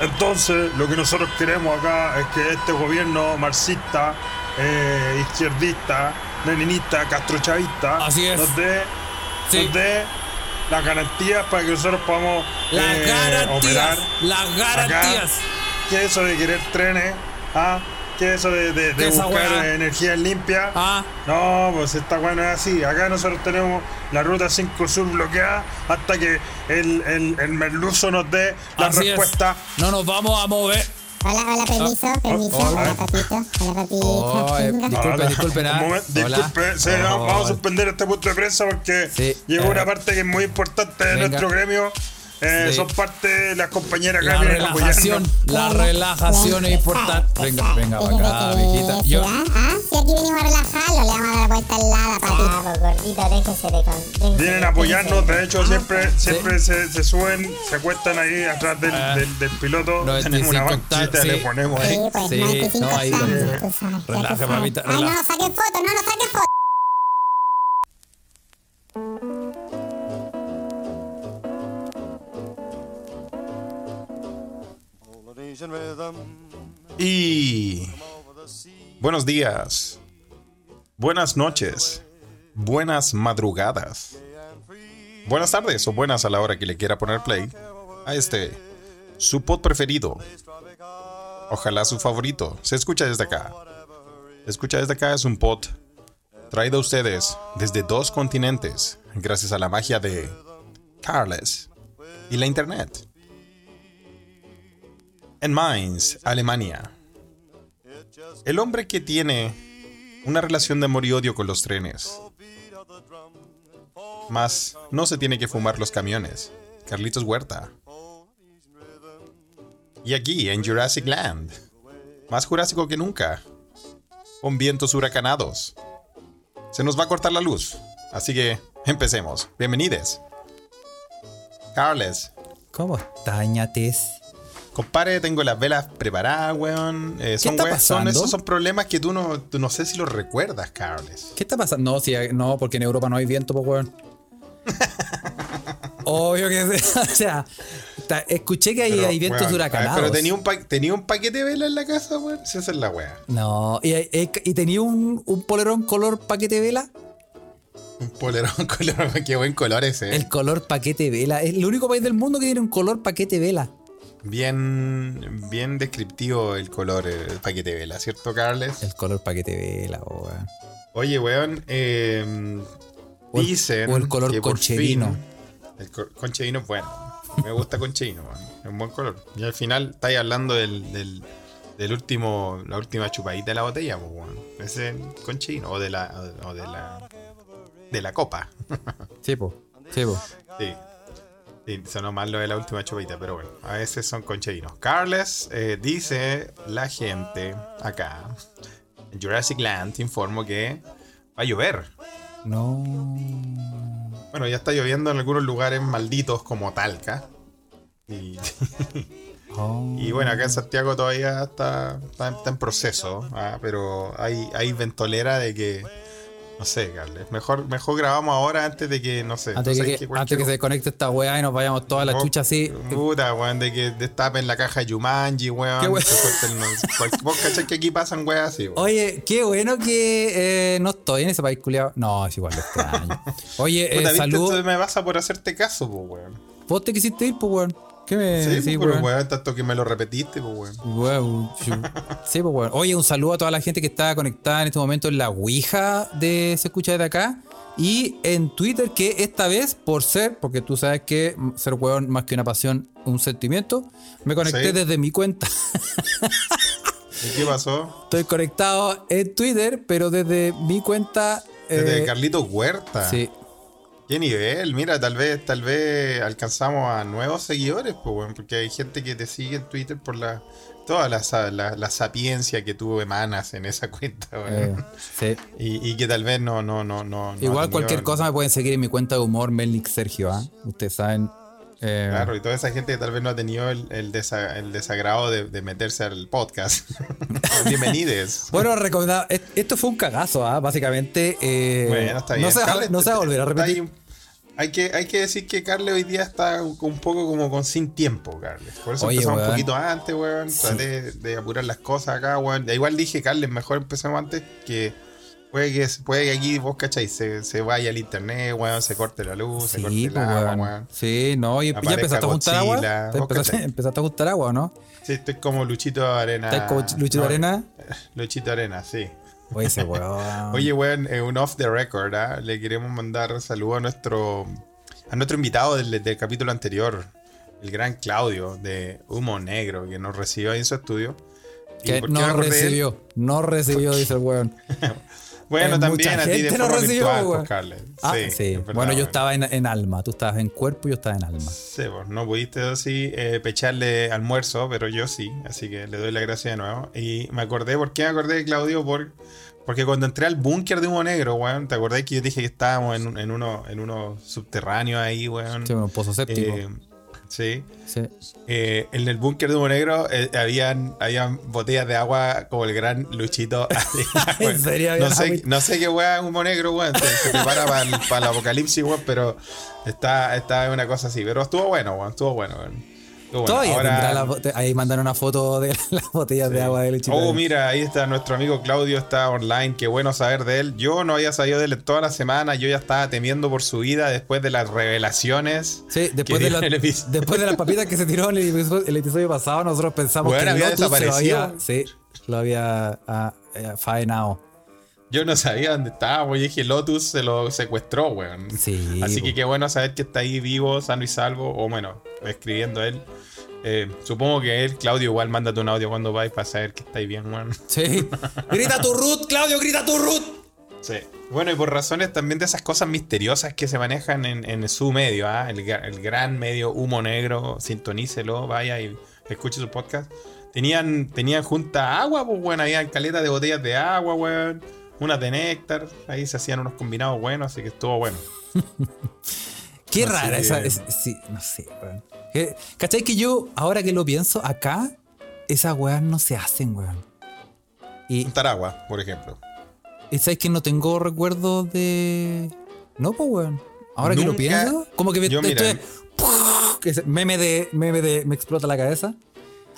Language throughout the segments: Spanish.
Entonces, lo que nosotros queremos acá es que este gobierno marxista, eh, izquierdista, leninista, castrochavista, Así es. nos dé, Sí. nos dé las garantías para que nosotros podamos Las eh, garantías. operar Las acá. garantías. ¿Qué es eso de querer trenes? ¿Ah? ¿Qué es eso de, de- de ¿Qué esa buscar weá? energías limpias? Ah. No, pues esta weá no es así. Acá nosotros tenemos la ruta 5 Sur bloqueada hasta que el, el, el merluzo nos dé la Así es. respuesta. No nos vamos a mover. Hola, hola, permiso, permiso. hola. Hola, papito. Hola, papito. Oh, eh, disculpe, disculpe, nada. un momento, Hola. disculpe, sí, no, vamos a suspender este punto de prensa porque Sí, llegó eh, una parte que es muy importante de venga. nuestro gremio. Eh, Sí. Son parte de las compañeras acá La relajación, apoyarnos. la relajación es importante. Venga, venga para acá, mijita. Yo, ¿Ah? ¿Ah? Si aquí venimos a relajarlo, le vamos a dar vuelta al lado, papito. Ah, gordito, déjese de con. Vienen a apoyarnos, de hecho siempre, siempre se, se suben, se acuestan ahí atrás del, Ah. del, del piloto, 95 tenemos una banquita, sí. le ponemos ahí. Sí, pues, Sí, 95 no, ahí Relaja, papita, Ay, no saquen fotos, no, no saquen fotos. Y buenos días, buenas noches, buenas madrugadas, buenas tardes o buenas a la hora que le quiera poner play a este, su pod preferido. Ojalá su favorito. Se escucha desde acá. Escucha desde acá es un pod traído a ustedes desde dos continentes gracias a la magia de Carles y la internet. En Mainz, Alemania. El hombre que tiene una relación de amor y odio con los trenes. Más no se tiene que fumar los camiones. Carlitos Huerta. Y aquí, en Jurassic Land. Más jurásico que nunca. Con vientos huracanados. Se nos va a cortar la luz. Así que empecemos. Bienvenidos. Carles. ¿Cómo ñates? Compadre, tengo las velas preparadas, weón. Eh, son, está weas- son- esos son problemas que tú no, tú no sé si los recuerdas, Carles. ¿Qué está pasando? No, si, no, porque en Europa no hay viento, pues, weón. Obvio que sí. O sea, escuché que hay, Pero, hay vientos weón, huracanados. Pero tenía un, pa- tenía un paquete de velas en la casa, weón. Si esa es la wea. No, y, y- y tenía un, un polerón color paquete vela. Un polerón color, qué buen color ese. eh. El color paquete vela. Es el único país del mundo que tiene un color paquete vela. Bien, bien descriptivo el color, el paquete vela, ¿cierto, Carles? El color paquete vela, oh, weón. Oye, weón, eh, O el- dicen o el color que por concherino. fin- el co- concherino es bueno. Me gusta concherino, weón. Es un buen color. Y al final estáis hablando del, del, del último, la última chupadita de la botella, pues, weón. Ese es el concherino, o de la, o de la, de la copa. Sí, po. Sí, po. Sí. Sí, sonó mal lo de la última chupadita, pero bueno, a veces son concherinos. Carles eh, dice la gente acá, en Jurassic Land, te informo que va a llover. No. Bueno, ya está lloviendo en algunos lugares malditos como Talca. Y, Oh. y bueno, acá en Santiago todavía está, está, está en proceso, ah, pero hay, hay ventolera de que, no sé, Carles, mejor, mejor grabamos ahora antes de que, no sé. Antes, no que, que- antes que se desconecte esta weá y nos vayamos toda la Oh, chucha así. Puta, weón, de que destapen la caja de Yumanji, weón. Qué cual- Vos cachai que aquí pasan weas así, weón. Oye, qué bueno que eh, no estoy en ese país culiado. No, es igual lo extraño. Oye, eh, Puta, ¿viste? salud. Entonces me pasa por hacerte caso, pues, weón. ¿Vos te quisiste ir, pues, weón? ¿Qué me Sí, decís, pero weón? weón, tanto que me lo repetiste, pues, weón. Weón, sí, pues, weón. Oye, un saludo a toda la gente que está conectada en este momento en la Ouija de Se Escucha desde acá. Y en Twitter, que esta vez, por ser, porque tú sabes que ser weón más que una pasión, un sentimiento, me conecté Sí. desde mi cuenta. ¿Y qué pasó? Estoy conectado en Twitter, pero desde mi cuenta. Desde eh, Carlitos Huerta. Sí. Qué nivel, mira, tal vez, tal vez alcanzamos a nuevos seguidores, pues, weón, porque hay gente que te sigue en Twitter por la toda la, la, la sapiencia que tú emanas en esa cuenta, weón. eh, sí. Y, y que tal vez no, no, no, no. Igual cualquier cosa me pueden seguir en mi cuenta de humor, Melnick Sergio, ¿ah? Ustedes saben. Eh, Claro, y toda esa gente que tal vez no ha tenido el, el desa- el desagrado de, de meterse al podcast. Bienvenidos. Bueno, recomendado. est- Esto fue un cagazo, ¿ah? Básicamente. eh, Bueno, está bien. No se, Carles, no se va a volver a repetir. ahí- Hay que, hay que decir que Carles hoy día está un poco como con sin tiempo, Carles. Por eso Oye, empezamos un poquito antes, weón. Traté de apurar las cosas acá, weón. Igual dije, Carles, mejor empecemos antes que puede que, puede que aquí, vos cacháis, se, se vaya el internet, weón, se corte la luz, se corte Sí, el agua, weón. weón. Sí, no, y ya empezaste a juntar agua. Godzilla. ¿Te ¿Vos Empezaste, cachai? empezaste a juntar agua, ¿o ¿no? Sí, estoy como Luchito Arena. ¿Estás como Luchito No, Arena? Luchito Arena, sí. Oye, ese weón. Oye, weón, eh, un off the record, ¿ah? Le queremos mandar saludos a nuestro a nuestro invitado del, del capítulo anterior, el gran Claudio de Humo Negro, que nos recibió ahí en su estudio. ¿Y que no recibió, no recibió, dice el weón. Bueno, Eh, también mucha a ti de gente lo forma recibió, virtual, pues. Ah, sí. es verdad, bueno, yo estaba en, en alma, tú estabas en cuerpo y yo estaba en alma. Sí, pues no pudiste así eh, pecharle almuerzo, pero yo sí, así que le doy la gracia de nuevo. Y me acordé, ¿por qué me acordé de Claudio? Por, porque cuando entré al búnker de Humo Negro, weón, ¿te acordás que yo dije que estábamos en, en uno en uno subterráneo ahí, weón? Sí. Eh, sí. sí. Eh, en el búnker de Humo Negro eh, habían, habían botellas de agua como el gran Luchito. ¿En serio había no, sé, no sé qué weá es Humo Negro, weón. Se, se prepara para el, el apocalipsis, weón, pero está, está una cosa así. Pero estuvo bueno, weón. Estuvo bueno, weón. Bueno. Todavía Ahora- la ahí mandaron una foto de las botellas de agua de Luchito. Oh, mira, ahí está nuestro amigo Claudio, está online. Qué bueno saber de él. Yo no había sabido de él en toda la semana. Yo ya estaba temiendo por su vida después de las revelaciones. Sí, después de, la- después de las papitas que se tiró en el episodio, el episodio pasado, nosotros pensamos Weón, que había Lotus se lo desaparecido. había, sí, lo había ah, eh, faenado. Yo no sabía dónde estaba, güey. Dije, Lotus se lo secuestró, weón. Sí, Así que qué bueno saber que está ahí vivo, sano y salvo. O bueno, escribiendo él. Eh, supongo que él, Claudio, igual mándate un audio cuando vais para saber que estáis bien, weón. Sí. grita tu Ruth, Claudio, grita tu Ruth. Sí. Bueno, y por razones también de esas cosas misteriosas que se manejan en, en su medio, ¿ah? el, gra- el gran medio humo negro, sintonícelo, vaya y escuche su podcast. Tenían, tenían junta agua, pues bueno, había caletas de botellas de agua, weón. Unas de néctar, ahí se hacían unos combinados buenos, así que estuvo bueno. Qué Así rara que- esa. es- sí, no sé, weón. Que- ¿Cachai que yo, ahora que lo pienso, acá, esas weas no se hacen, weón? Y, Juntar agua, por ejemplo. y sabes que no tengo recuerdos de. No, pues, weón. Ahora que lo pienso, como que me Yo, mira, estoy- que ese meme de, meme de. Me explota la cabeza.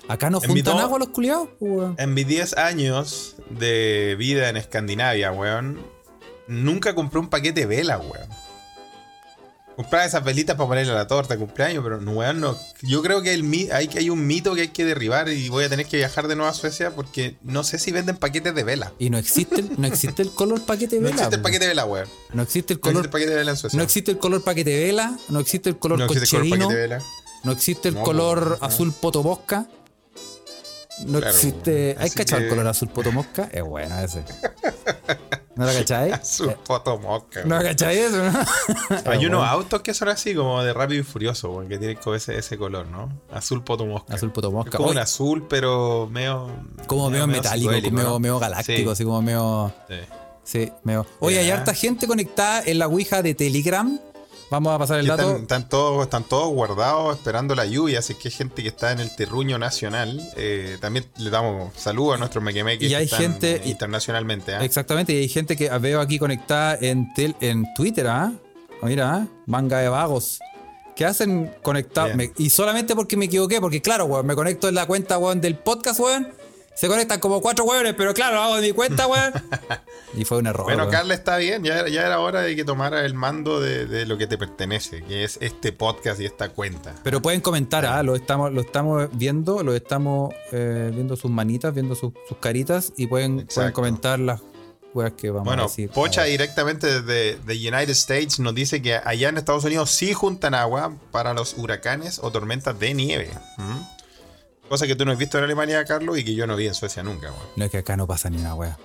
Acá no mi juntan to- agua los culiados, weón. En mis 10 años de vida en Escandinavia, weón, nunca compré un paquete de velas, weón. Compraba esas velitas para ponerle a la torta de cumpleaños, pero weón, no. Yo creo que el mi- hay, hay un mito que hay que derribar y voy a tener que viajar de nuevo a Suecia porque no sé si venden paquetes de vela. Y no existe, el- no existe el color paquete de No vela. existe el paquete de vela, weón. No existe el No color. existe el paquete de vela en Suecia. No existe el color paquete de vela. No existe el color No existe el color paquete de vela. No existe el No, color no. azul potomosca. No Claro, existe. ¿Hay cachado el que- color azul potomosca? Es bueno ese. ¿No lo cacháis? Su foto mosca. ¿No lo cacháis eso? no? Hay unos autos que son así, como de rápido y furioso, que tienen como ese, ese color, ¿no? Azul poto mosca. Azul potomosca. Es como un azul, pero medio. como medio metálico, psicodélico, medio, ¿no? medio galáctico, Sí, así como medio. sí. Sí, medio. Oye, hay harta gente conectada en la Ouija de Telegram. Vamos a pasar el dato. Están, están todos, están todos guardados esperando la lluvia, así que hay gente que está en el terruño nacional. eh, también le damos saludos a nuestros mequemeques Y que hay están, gente- eh, internacionalmente. ¿ah? Exactamente, y hay gente que veo aquí conectada en, tel- en Twitter, ¿ah? Mira, ¿ah? manga de vagos. Que hacen conectar. Y solamente porque me equivoqué, porque claro, weón, me conecto en la cuenta, weón, del podcast, weón. Se conectan como cuatro weones, pero claro, lo hago de mi cuenta, weón. y fue un error. Bueno. Carla está bien, ya, era- ya era hora de que tomara el mando de, de lo que te pertenece, que es este podcast y esta cuenta. Pero pueden comentar, ¿ah? Lo estamos, lo estamos viendo, lo estamos eh, viendo sus manitas, viendo sus, sus caritas y pueden, pueden comentar las weas que vamos a Bueno, decir. Pocha directamente desde de United States nos dice que allá en Estados Unidos sí juntan agua para los huracanes o tormentas de nieve. ¿Mm? Cosa que tú no has visto en Alemania, Carlos, y que yo no vi en Suecia nunca. weón. No es que acá no pasa ni una wea.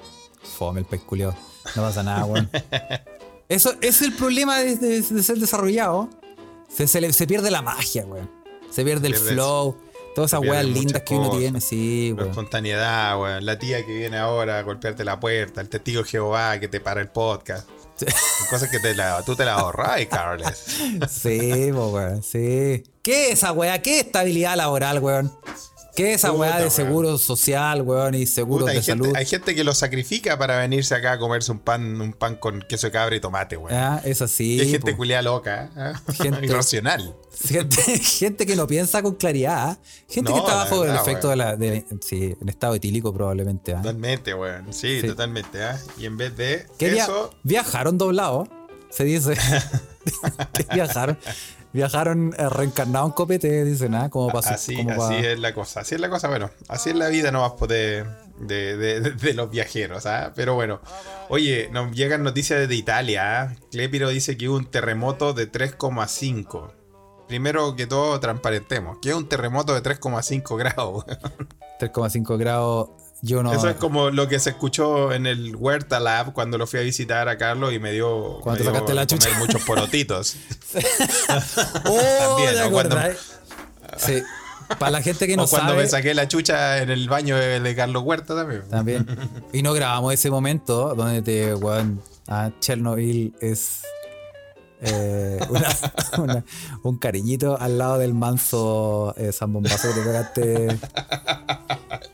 Fome el pez culiao. No pasa nada, weón. Eso es el problema de, de- de ser desarrollado. Se, se, le- se pierde la magia, weón. Se pierde el flow. Todas esas weas lindas que uno cosas. tiene, sí, La espontaneidad, weón. La tía que viene ahora a golpearte la puerta, el testigo de Jehová que te para el podcast. Son cosas que te la, tú te las ahorras, Carles. Sí, weón, sí. ¿Qué es esa wea? ¿Qué es estabilidad laboral, weón? ¿Qué es esa weá de weón. seguro social, weón, y seguro de gente, salud? hay gente que lo sacrifica para venirse acá a comerse un pan, un pan con queso de cabra y tomate, weón. Ah, es así. Hay gente po. culiada loca, ¿eh? Gente- irracional. Gente, gente que no piensa con claridad. Gente que está bajo el efecto weón. de la. de- sí, en estado etílico probablemente. ¿ah? Totalmente, weón. Sí, Sí. totalmente, ¿ah? Y en vez de via- eso, viajaron doblados, se dice. que viajaron. Viajaron eh, reencarnados en copete, dicen, ¿ah? Como para. así, como así pa- es la cosa. Así es la cosa, bueno. Así es la vida nomás de, de, de- de- los viajeros, ¿ah? Pero bueno. Oye, nos llegan noticias desde Italia, ¿ah? Clépiro dice que hubo un terremoto de 3,5. Primero que todo, transparentemos. Que es un terremoto de 3,5 grados. weón. 3,5 grados. Yo no. Eso es como lo que se escuchó en el Huerta Lab cuando lo fui a visitar a Carlos y me dio, Cuando me te dio sacaste la comer chucha. muchos porotitos. ¡Oh! También, ¿te ¿no? Cuando-? Sí. Para la gente que no o cuando sabe. me saqué la chucha en el baño de, de Carlos Huerta también. También. Y no grabamos ese momento donde te, weón, a Chernobyl es eh, una- una- un cariñito al lado del manso eh, San Bombazo que te pegaste.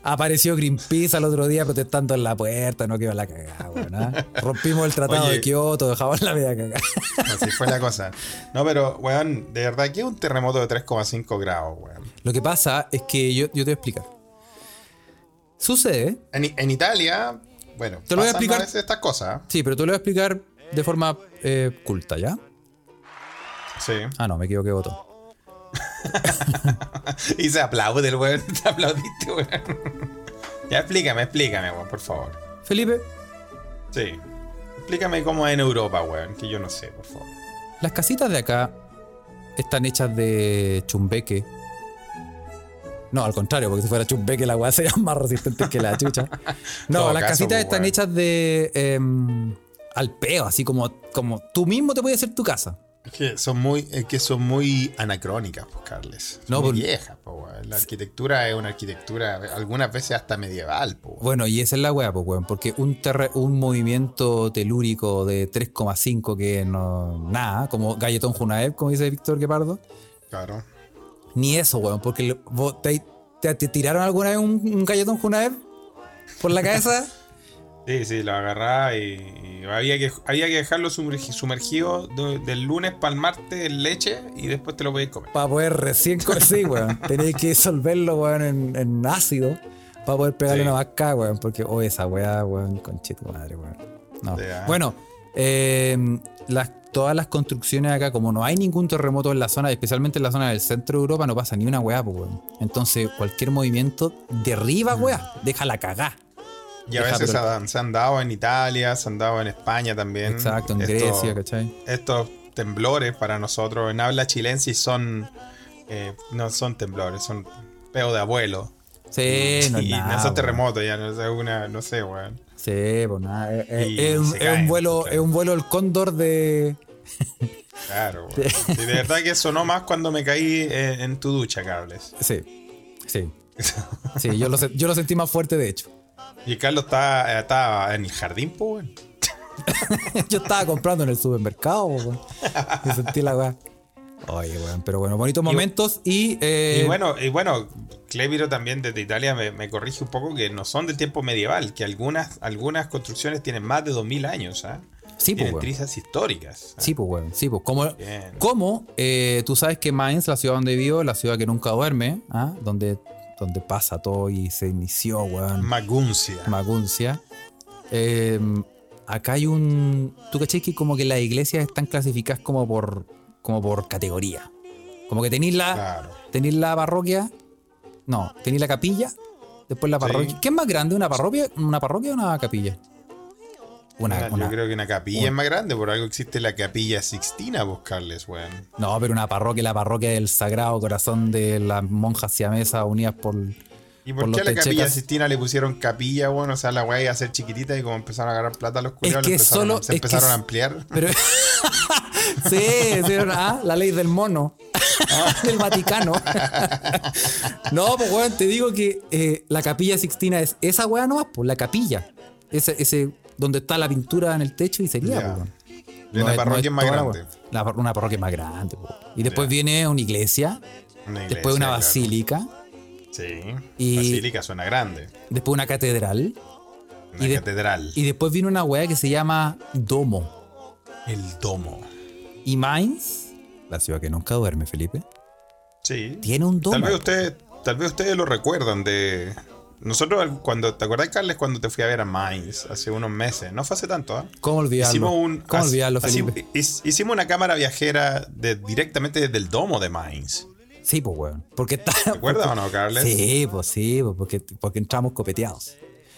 Apareció Greenpeace al otro día protestando en la puerta, no quedó la cagada, weón. ¿ah? Rompimos el tratado Oye. de Kioto, dejamos la media cagada. Así fue la cosa. No, pero, weón, de verdad que es un terremoto de 3,5 grados, weón. Lo que pasa es que yo, yo te voy a explicar. Sucede, En, en Italia, bueno, Te lo voy a explicar. estas cosas. sí, pero te lo voy a explicar de forma eh, culta, ¿ya? Sí. Ah, no, me equivoqué, voto. y se aplaude el weón. Te aplaudiste, weón. ya explícame, explícame, weón, por favor. Felipe, Sí. Explícame cómo es en Europa, weón, que yo no sé, por favor. Las casitas de acá están hechas de chumbeque. No, al contrario, porque si fuera chumbeque la weá sería más resistente que la chucha. No, Todo las caso, casitas pues, están hechas de em, al peo, así como, como tú mismo te puedes hacer tu casa. Es que son muy, es que son muy anacrónicas, pues, Carles. Son No, muy pues- viejas, pues, weón. La arquitectura es una arquitectura, algunas veces hasta medieval, pues. weón. Bueno, y esa es la weá, pues, weón, porque un, terre- un movimiento telúrico de 3,5 que no. Nada, como Galletón Junaev, como dice Víctor Guepardo. Claro. Ni eso, weón, porque te- te tiraron alguna vez un, un galletón Junaev por la cabeza. Sí, sí, lo agarraba y, y había, que, había que dejarlo sumergi- sumergido de- del lunes para el martes en leche y después te lo podías comer. para poder recién co- sí, weón. Tenéis que disolverlo, weón, en, en ácido para poder pegarle Sí. una vaca, weón. Porque, oh, esa weá, weón, conchito madre, weón. No. Sí, ah. Bueno, eh, las, todas las construcciones acá, como no hay ningún terremoto en la zona, especialmente en la zona del centro de Europa, no pasa ni una weá, pues, weón. Entonces, cualquier movimiento derriba, weá, déjala cagar. Y a veces se han, se han dado en Italia, se han dado en España también. Exacto, en Estos- Grecia, ¿cachai? Estos temblores para nosotros en habla chilensis son. eh, no son temblores, son peo de abuelo. Sí, no y nada, no son terremotos, ya no es una, no sé, weón. Sí, pues nada. Es, es- Y es un, es vuelo, claro. es un vuelo el cóndor de. Claro, weón. Y de verdad que sonó más cuando me caí en, en tu ducha, Carles. Sí, sí. Sí, yo lo, yo lo sentí más fuerte, de hecho. Y Carlos está, está en el jardín, pues, weón. Yo estaba comprando en el supermercado, weón. Y sentí la weá. Oye, weón, pero bueno, bonitos momentos y. eh, Y bueno, y bueno, Cleviro también desde Italia me, me corrige un poco que no son del tiempo medieval, que algunas, algunas construcciones tienen más de 2000 años, ¿ah? Sí, pues, trizas históricas. ¿ah? Sí, pues, weón. Sí, pues. Como, como eh, tú sabes que Mainz, la ciudad donde vivo, la ciudad que nunca duerme, ¿ah? donde, donde pasa todo y se inició, weón. Maguncia. Maguncia. Eh, acá hay un. ¿Tú caché que como que las iglesias están clasificadas como por, como por categoría? Como que tenéis la, Claro. tenéis la parroquia. No, tenéis la capilla. Después la Sí. parroquia. ¿Qué es más grande? ¿Una parroquia, una parroquia o una capilla? Una, Una- una- Yo creo que una capilla es más grande, por algo existe la capilla Sixtina, buscarles, weón. No, pero una parroquia, la parroquia del Sagrado Corazón de las monjas siamesas unidas por. ¿Y Por qué a la capilla. Sixtina le pusieron capilla, bueno? O sea, la weá iba a ser chiquitita y como empezaron a agarrar plata los culiados, que le empezaron, solo- a- se es que empezaron es- a ampliar. Pero. sí, sí, ah, la ley del mono. del Vaticano. no, pues weón, te digo que eh, la capilla Sixtina es esa weá nomás, pues la capilla. Ese, ese donde está la pintura en el techo y sería, Ya. pues. De una parroquia más toda la grande. una parroquia más grande, pues. Y después viene una iglesia, Una después una claro. basílica, Sí. Y- Basílica suena grande. Después una catedral. Una Y de- catedral. Y después vino una weá que se llama Domo. El domo. Y Mainz, la ciudad que nunca duerme, Felipe, Sí. tiene un domo. Tal vez ustedes, tal vez ustedes lo recuerdan de. Nosotros cuando, ¿te acordás, Carles, cuando te fui a ver a Mainz hace unos meses? No fue hace tanto, ¿ah? ¿Cómo olvidarlo? Hicimos un, ¿Cómo olvidarlo, Felipe? hic- hicimos una cámara viajera de, directamente desde el domo de Mainz. Sí, pues, weón. Porque está. ¿Te acuerdas o no, Carles? Sí, pues sí, pues porque, porque entramos copeteados.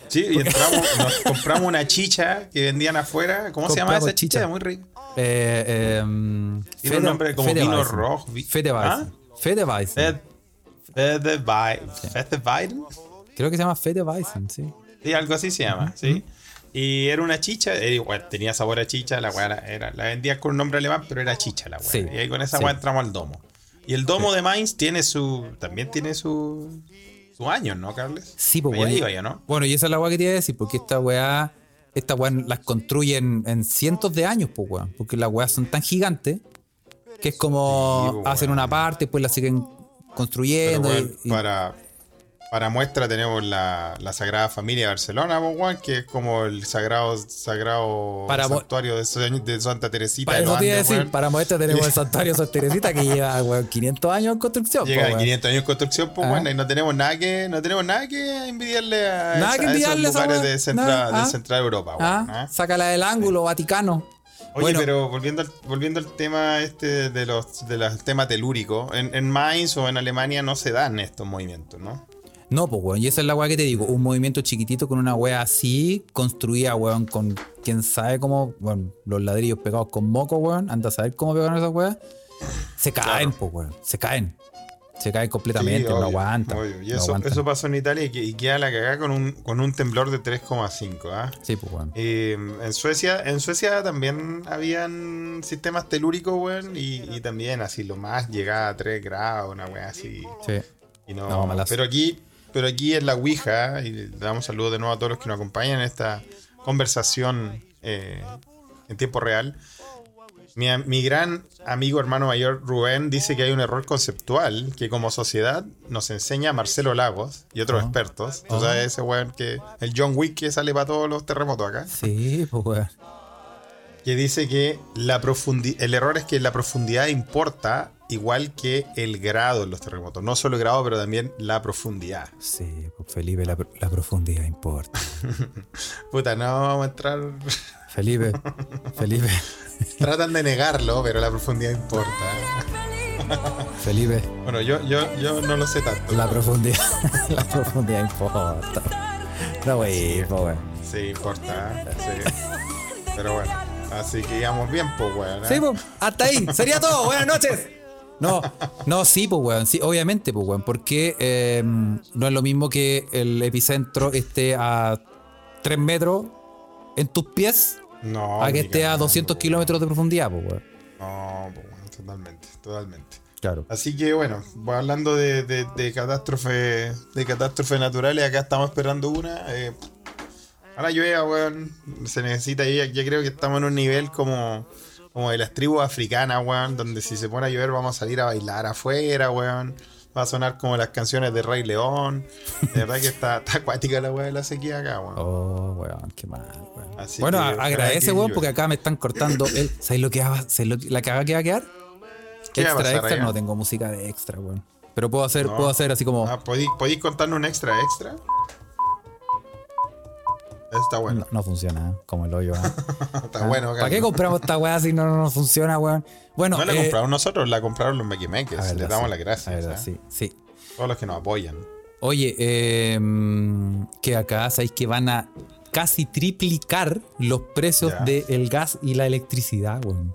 Sí, y entramos, nos compramos una chicha que vendían afuera. ¿Cómo se llama esa chicha? chicha. Muy rica. Eh, eh, Tiene un nombre como vino Fedeweizen. rojo, vi- Fedeweizen. Fedeweizen. Fed- Fedewei- Fedeweizen. Creo que se llama Fedeweizen, sí. Sí, algo así se llama, sí. Y era una chicha, igual, tenía sabor a chicha, la weá era, la vendían con un nombre alemán, pero era chicha la weá. Sí, y ahí con esa sí. weá entramos al domo. Y el domo de Mainz tiene su. también tiene su. su años, ¿no, Carles? Sí, pues, iba yo, ¿no? Bueno, y esa es la weá que te iba a decir, porque esta weá, esta weá las construyen en cientos de años, pues weón. Porque las weas son tan gigantes que es como Sí, pues, hacen una parte, después la siguen Pero, construyendo. weón, y- y- para, para muestra tenemos la, la Sagrada Familia de Barcelona, que es como el sagrado, sagrado Para santuario de, San- de Santa Teresita. para de eso te iba a Andes, decir, weón. para muestra tenemos el santuario Santa Teresita que lleva weón, 500 años en construcción. Llega po, a weón. 500 años de construcción, pues Ah. bueno, y no tenemos nada que, no tenemos nada que envidiarle a, Nada esa- que a envidiarle a esos lugares de central, de ah. Central Europa, Ah, weón, ¿ah? sácala del ángulo, Vaticano. Oye, Bueno. pero volviendo al, volviendo al tema este de los de los temas telúricos, en, en Mainz o en Alemania no se dan estos movimientos, ¿no? No, pues, weón. Y esa es la weá que te digo. Un movimiento chiquitito con una weá así, construida, weón, con quién sabe cómo, bueno, los ladrillos pegados con moco, weón. Anda a saber cómo pegaron esas weas. Se caen, pues, weón. Se caen. Se caen completamente, Sí, no obvio, aguantan. obvio. Y no eso, aguantan. eso pasó en Italia y, que- y queda la cagada con un, con un temblor de 3,5, ¿ah? Sí, pues, weón. Eh, en Suecia, en Suecia también habían sistemas telúricos, weón, y, y también así lo más llegaba a 3 grados, una weá así. Sí. Y no, No, pero aquí, pero aquí en la Ouija, y le damos saludos de nuevo a todos los que nos acompañan en esta conversación eh, en tiempo real. Mi, mi gran amigo hermano mayor Rubén dice que hay un error conceptual que como sociedad nos enseña Marcelo Lagos y otros Ah. expertos. Tú Ah. sabes ese weón que el John Wick que sale para todos los terremotos acá. Sí, pues, weón. Que dice que la profundi- el error es que la profundidad importa igual que el grado en los terremotos. No solo el grado, pero también la profundidad. Sí, pues, Felipe, la, la profundidad importa. Puta, no vamos a entrar. Felipe, Felipe, Tratan de negarlo, pero la profundidad importa. Felipe. Bueno, yo, yo, yo no lo sé tanto. La profundidad, la profundidad importa. No, wey, pues, weón. Sí, importa. Sí. Pero bueno, así que íbamos bien, pues, weón. ¿eh? Sí, pues, hasta ahí. Sería todo. Buenas noches. No, no, sí, pues, weón. Sí, obviamente, pues, weón. Porque eh, no es lo mismo que el epicentro esté a 3 metros en tus pies No, a que esté a cagando. 200 kilómetros de profundidad, pues, weón. No, pues, bueno, totalmente, totalmente. Claro. Así que bueno, voy hablando de, de, de catástrofe, de catástrofes naturales, acá estamos esperando una. Eh, ahora llueva, weón. Se necesita, ya, ya creo que estamos en un nivel como, como de las tribus africanas, weón, donde si se pone a llover vamos a salir a bailar afuera, weón. Va a sonar como las canciones de Rey León. De verdad que está, está acuática la weá de la sequía acá, weón. Oh, weón, qué mal, weón. Así bueno, que agradece, weón, porque acá me están cortando el. ¿Sabes lo que va, lo que- la caga que va a quedar? ¿Qué va a extra, pasar extra, allá? no tengo música de extra, weón. Pero puedo hacer, No. puedo hacer así como. Ah, ¿podéis, podéis contarnos un extra extra? Está bueno. No, no funciona, ¿eh? como el hoyo. ¿eh? Está bueno, ¿Para qué compramos esta weá si no, no nos funciona, weón? Bueno, No la eh, compramos nosotros, la compraron los Mequimeques. Les damos sí, las gracias. verdad, ¿eh? sí, sí. Todos los que nos apoyan. Oye, eh, que acá sabéis que van a casi triplicar los precios del gas y la electricidad, weón.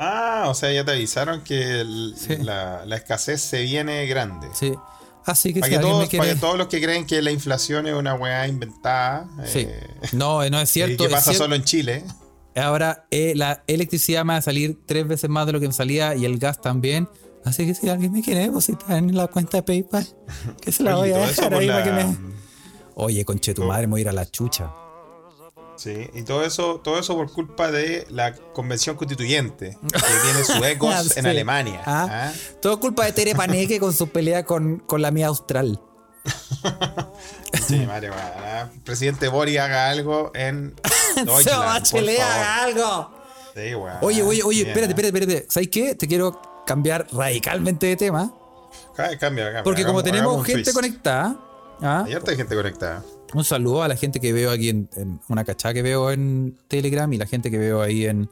Ah, o sea, ya te avisaron que el- Sí. la, la escasez se viene grande. Sí. Así que Para si que, todos, me quiere. para que todos los que creen que la inflación es una weá inventada. Sí. eh, No, no es y cierto. que pasa cierto. solo en Chile. Ahora eh, la electricidad me va a salir tres veces más de lo que me salía y el gas también. Así que si alguien me quiere depositar en la cuenta de PayPal, que se la Oye, voy a dejar ahí la- para que me. Oye, conche tu madre, me voy a ir a la chucha. Sí, y todo eso, todo eso por culpa de la convención constituyente, que tiene su ecos Ah, en sí. Alemania. Ah, ¿ah? Todo culpa de Tere Paneque con su pelea con, con la mía austral. Sí, madre, weón, ah. Presidente Bori haga algo en Deutschland, por favor. algo! Sí, weón. Oye, oye, oye, Bien. espérate, espérate, espérate. ¿Sabes qué? Te quiero cambiar radicalmente de tema. Cambia, cambia. Porque como tenemos gente twist. conectada, ¿ah? Hay harta gente conectada. Un saludo a la gente que veo aquí en, en una cachada que veo en Telegram y la gente que veo ahí en,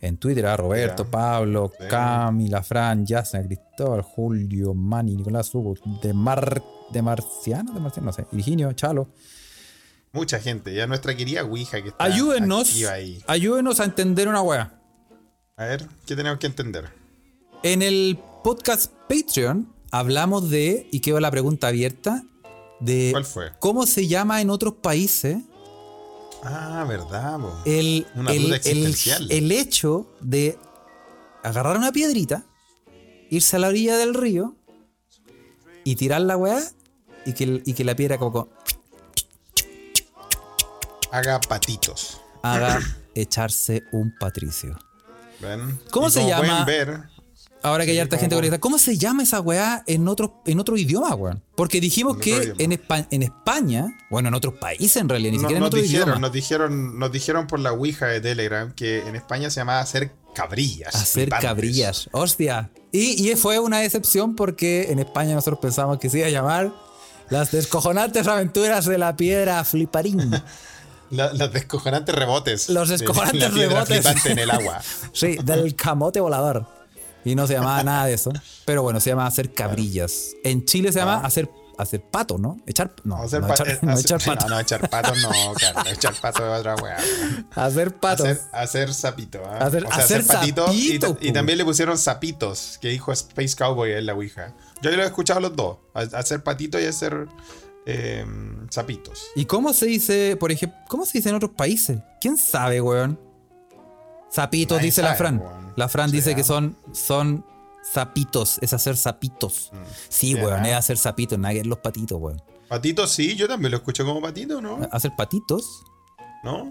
en Twitter, a Roberto, Ya. Pablo, Sí. Camila, Fran, Yasna, Cristóbal, Julio, Mani, Nicolás Hugo, de Mar de Marciano, de Marciano, no sé, Virginio, Chalo. Mucha gente. Ya nuestra querida Ouija que está Ayúdennos, activa ahí. ayúdenos a entender una wea. A ver, ¿qué tenemos que entender? En el podcast Patreon hablamos de, y quedó la pregunta abierta, de ¿Cuál fue? cómo se llama en otros países Ah, verdad, el, Una el- duda el- existencial. el hecho de agarrar una piedrita, irse a la orilla del río y tirar la weá y que, y que la piedra como Haga patitos. haga echarse un patricio. ¿Ven? ¿Cómo Y se llama? Pueden ver, Ahora que hay harta gente con- conectada, ¿cómo se llama esa weá en otro, en otro idioma, weón? Porque dijimos En que en, Espa- en España, bueno, en otros países en realidad, ni no- siquiera en nos otro dijeron, idioma, nos dijeron, nos dijeron por la Ouija de Telegram que en España se llamaba hacer cabrillas. hacer cabrillas. Hostia. Y, y fue una decepción porque en España nosotros pensamos que se iba a llamar Las descojonantes aventuras de la piedra fliparín. La- los descojonantes rebotes. Los de descojonantes la piedra rebotes. en el agua. Sí, del camote volador. Y no se llamaba nada de eso. Pero bueno, se llama hacer cabrillas. En Chile se llama hacer, hacer pato, ¿no? Echar. No, Hacer no, echar, eh, no, hacer- echar pato. No, no, echar pato no, claro. Echar pato es otra weá. Hacer patos. Hacer, hacer sapito. ¿ah? Hacer- O sea, hacer patito y, sapito, también le pusieron sapitos, que dijo Space Cowboy en la Ouija. Yo lo he escuchado los dos. Hacer patito y hacer eh, sapitos. ¿Y cómo se dice, por ejemplo, cómo se dice en otros países? ¿Quién sabe, weón? Zapitos, dice la Fran. weón. La Fran dice ah. que son, son zapitos, es hacer zapitos. Sí, Sí, weón, ah. es hacer zapitos, nadie es los patitos, weón. Patito sí, yo también lo escucho como patito, ¿no? Hacer patitos, ¿No?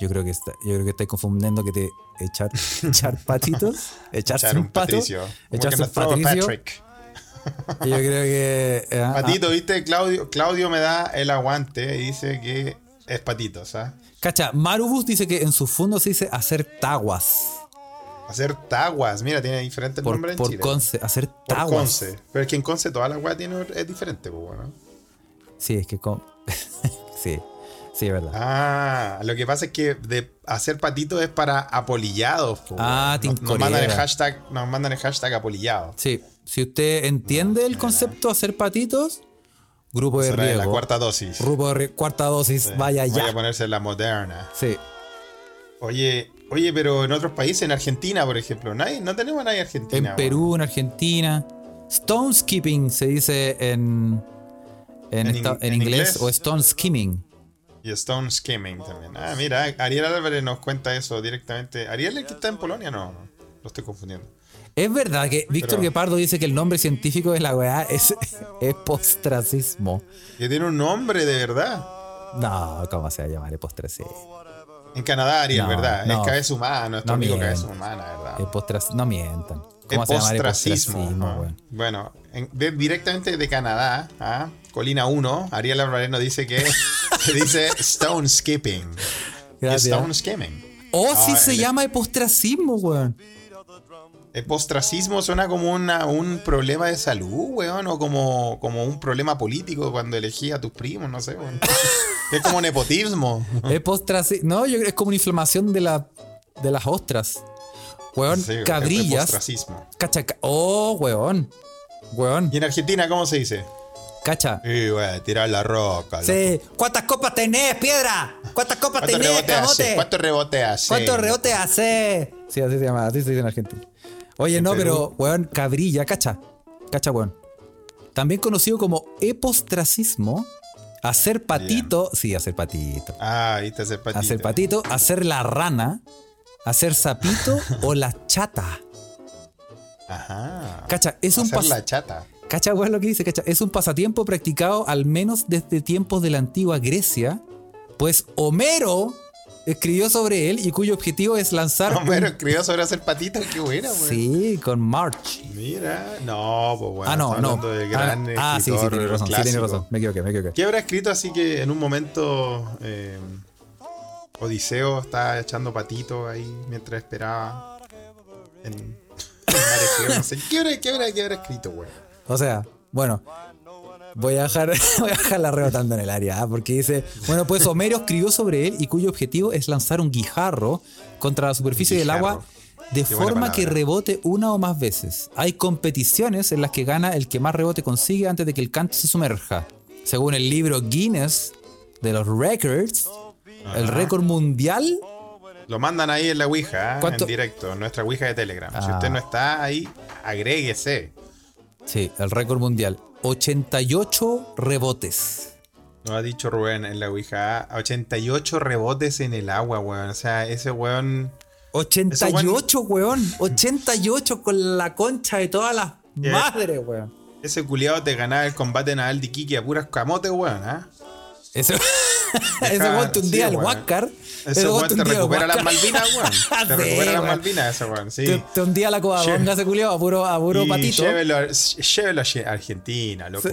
yo creo que está, yo creo que estáis confundiendo que te echar, echar patitos, echarse Echar un un pato, patricio. Que echarse un patricio. Patrick. Yo creo que eh, ah, Patito, ¿viste? Claudio, Claudio me da el aguante y dice que es patito, ¿sabes? Cacha, Marubus dice que en su fondo se dice hacer taguas. Hacer taguas. Mira, tiene diferentes Por, nombres en por Chile. Conce, hacer Por taguas. Conce. Pero es que en Conce toda la weá tiene, es diferente, pues bueno. Sí, es que con... sí, sí, es verdad. Ah, lo que pasa es que de hacer patito es para apolillados. pues, Ah, nos, nos mandan el hashtag, nos mandan el hashtag apolillado. Sí, si usted entiende el concepto de hacer patitos, grupo de Será de riesgo. la cuarta dosis. Grupo de cuarta dosis, Sí, vaya ya. Vaya a ponerse la moderna. Sí. Oye, oye, pero en otros países, en Argentina, por ejemplo, nadie, no tenemos a nadie en Argentina. En. Perú, en Argentina. Stone skipping se dice en, en, En esta- in- en en inglés, inglés. o stone skimming. Y Stone Skimming también. Ah, mira, Ariel Álvarez nos cuenta eso directamente. ¿Ariel el que está en Polonia? No, lo estoy confundiendo. Es verdad que Víctor Guepardo dice que el nombre científico de la weá es, es postracismo. Que tiene un nombre de verdad. No, ¿cómo se va a llamar postracismo? En Canadá, Ariel, No, ¿verdad? no. es cabeza humana, nuestro No amigo cabeza humana, ¿verdad? Es postras- no mientan. Es ¿Cómo se llama postracismo. ¿no? weón? Bueno, en- de- directamente de Canadá, ¿ah? Colina 1, Ariel Álvarez nos dice que, que dice Stone Skipping. Gracias. Stone Skimming. Oh, sí Ah, se el- llama postracismo, weón. El postracismo suena como una, un problema de salud, weón, o como, como un problema político cuando elegí a tus primos, no sé, weón. Es como nepotismo. Es postracismo. No, yo creo que es como una inflamación de, la, de las ostras. Weón, Sí, cabrillas. postracismo. Cacha, ca- oh, weón. Weón, ¿Y en Argentina cómo se dice? Cacha. Y, weón, tirar la roca. loco. Sí. ¿Cuántas copas tenés, piedra? ¿Cuántas copas ¿Cuánto tenés, rebote camote? ¿Cuánto rebote hace? ¿Cuántos rebotes hace? Sí, así se llama, así se dice en Argentina. Oye, En no, Perú. pero, weón, cabrilla, cacha. Cacha, weón. También conocido como epostracismo. Hacer patito. Sí, hacer patito. Ah, viste hacer patito. Hacer patito, hacer la rana, hacer sapito o la chata. Ajá. Cacha, es un hacer pas- la chata. Cacha, weón, lo que dice, cacha. Es un pasatiempo practicado al menos desde tiempos de la antigua Grecia, pues Homero escribió sobre él y cuyo objetivo es lanzar. un- Homero escribió sobre hacer patitas, qué buena, weón. Sí, con March. Mira, no, pues bueno. ah, no, no. Ah, ah, sí, sí, tiene razón. Sí, tiene razón. Me equivoqué, me equivoqué. ¿Qué habrá escrito así que en un momento eh, Odiseo estaba echando patito ahí mientras esperaba en, en? No sé. ¿Qué habrá, qué habrá, qué habrá escrito, güey? O sea, bueno. Voy a dejar, voy a dejarla rebotando en el área, ¿ah? porque dice, bueno, pues Homero escribió sobre él y cuyo objetivo es lanzar un guijarro contra la superficie del agua de Qué forma que rebote una o más veces. Hay competiciones en las que gana el que más rebote consigue antes de que el canto se sumerja. Según el libro Guinness de los Records, el récord mundial Lo mandan ahí en la Ouija, ¿eh? ¿Cuánto? en directo, en nuestra Ouija de Telegram. Si Ah. usted no está ahí, agréguese. Sí, el récord mundial. 88 rebotes. Nos ha dicho Rubén en la Ouija, 88 rebotes en el agua, weón. O sea, ese weón... 88, weón. 88 con la concha de todas las Yeah. madres, weón. Ese culiado te ganaba el combate naval de Kiki a puras camotes, weón, ¿ah? Ese, ese weón te sí, hundía el. Huáscar. Ese weón te recupera las Malvinas, weón. Te recupera las. Malvinas, ese weón, sí. Te, te hundía la covadonga ese culiado a puro, a puro y patito. llévelo, a- llévelo a Argentina, loco.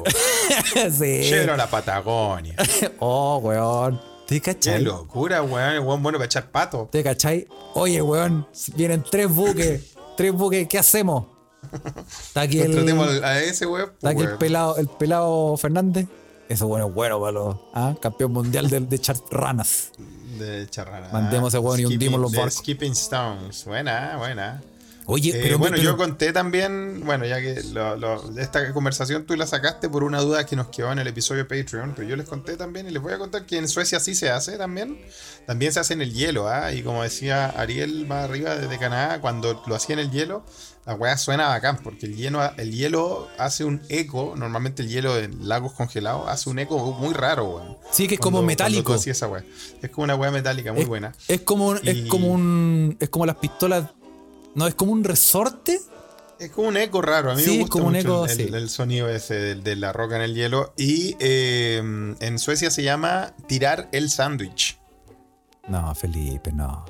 sí. Llévelo a la Patagonia. Oh, weón. ¿Te Qué cachai? locura, weón. El weón bueno para echar pato. ¿Te cachai? Oye, weón, vienen tres buques. tres buques, ¿qué hacemos? Está aquí el, Contratemos al- a ese weón. está aquí el pelado, el pelado Fernández. Eso bueno es bueno para los ¿ah? campeón mundial de, de echar ranas. De. Mandemos ese weón y hundimos los barcos. Skipping Stones. Buena, buena. Oye, Eh, pero, bueno, pero- yo conté también, bueno, ya que lo- lo- esta conversación tú la sacaste por una duda que nos quedó en el episodio de Patreon, pero yo les conté también y les voy a contar que en Suecia sí se hace también. También se hace en el hielo, ¿ah? Y como decía Ariel más arriba desde Canadá, cuando lo hacía en el hielo, la weá suena bacán, porque el hielo, el hielo hace un eco, normalmente el hielo en lagos congelados hace un eco muy raro, weón. Sí, que es Cuando- como metálico. esa weá. Es como una weá metálica muy es, buena. Es como, un- es Y- como un. Es como las pistolas. No, es como un resorte. Es como un eco raro. A mí Sí, me es gusta como un mucho eco, el, sí. el- el sonido ese de, de la roca en el hielo. Y eh, en Suecia se llama tirar el sándwich. No, Felipe, no.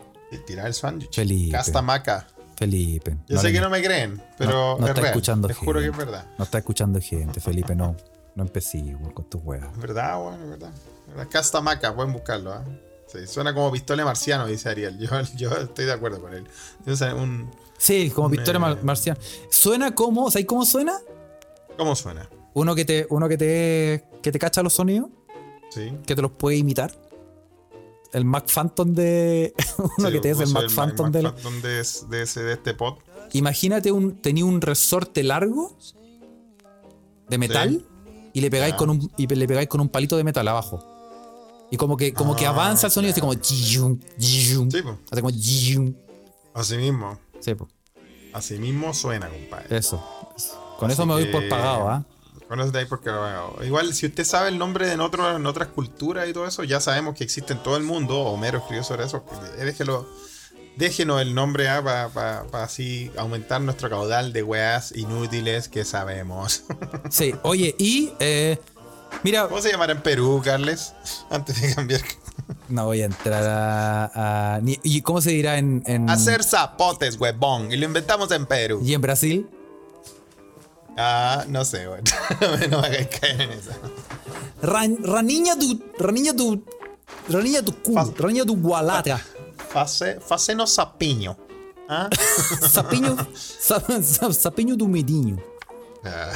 Tirar el sándwich. Felipe. Castamaca. Felipe. Yo no sé le- que no me creen, pero no- no es está real. escuchando Te juro que es verdad. No está escuchando gente, Felipe, no. No empecé con tus weas. Es verdad, bueno, verdad. Verdad. Castamaca, pueden buscarlo. ¿ah? Sí, suena como pistola marciano, dice Ariel. Yo, yo estoy de acuerdo con él. Entonces, un, Sí, como Un, pistola eh, mar-. Suena como. ¿Sabes cómo suena? ¿Cómo suena? Uno que te, uno que te, que te cacha los sonidos, Sí. que te los puede imitar. El Mac Phantom de. uno Sí, que te es el Mac Phantom Mac del. Phantom de, de, ese- de este pod. Imagínate un. Tenía un resorte largo de metal y le pegáis con un. Y le pegáis con un palito de metal abajo. Y como que, como que Ah, avanza el sonido, así como. Sí, po. Hace como. Así mismo. Sí, po. Así mismo suena, compadre. Eso. eso. Con Así eso me que- por pagado, ¿ah? Con eso de ahí porque bueno, igual si usted sabe el nombre de en, otro- en otras culturas y todo eso, ya sabemos que existe en todo el mundo. Homero escribió sobre eso. Déjelo, déjenos el nombre para así aumentar nuestro caudal de weas inútiles que sabemos. Sí, oye, y. eh, mira, ¿Cómo se llamará en Perú, Carles? Antes de cambiar. no voy a entrar a. a- ni- ¿Y cómo se dirá en. en Hacer zapotes, huevón. Y lo inventamos en Perú. y en Brasil? Ah, no sé, weón. no me hagáis caer en. Ran- raniña tu. Raniña tu. Raniña tu cu. Raniña tu gualata. Face, facenos sapiño. ¿Ah? Sapiño. sa- sa- Sapiño tu mediño. Ah.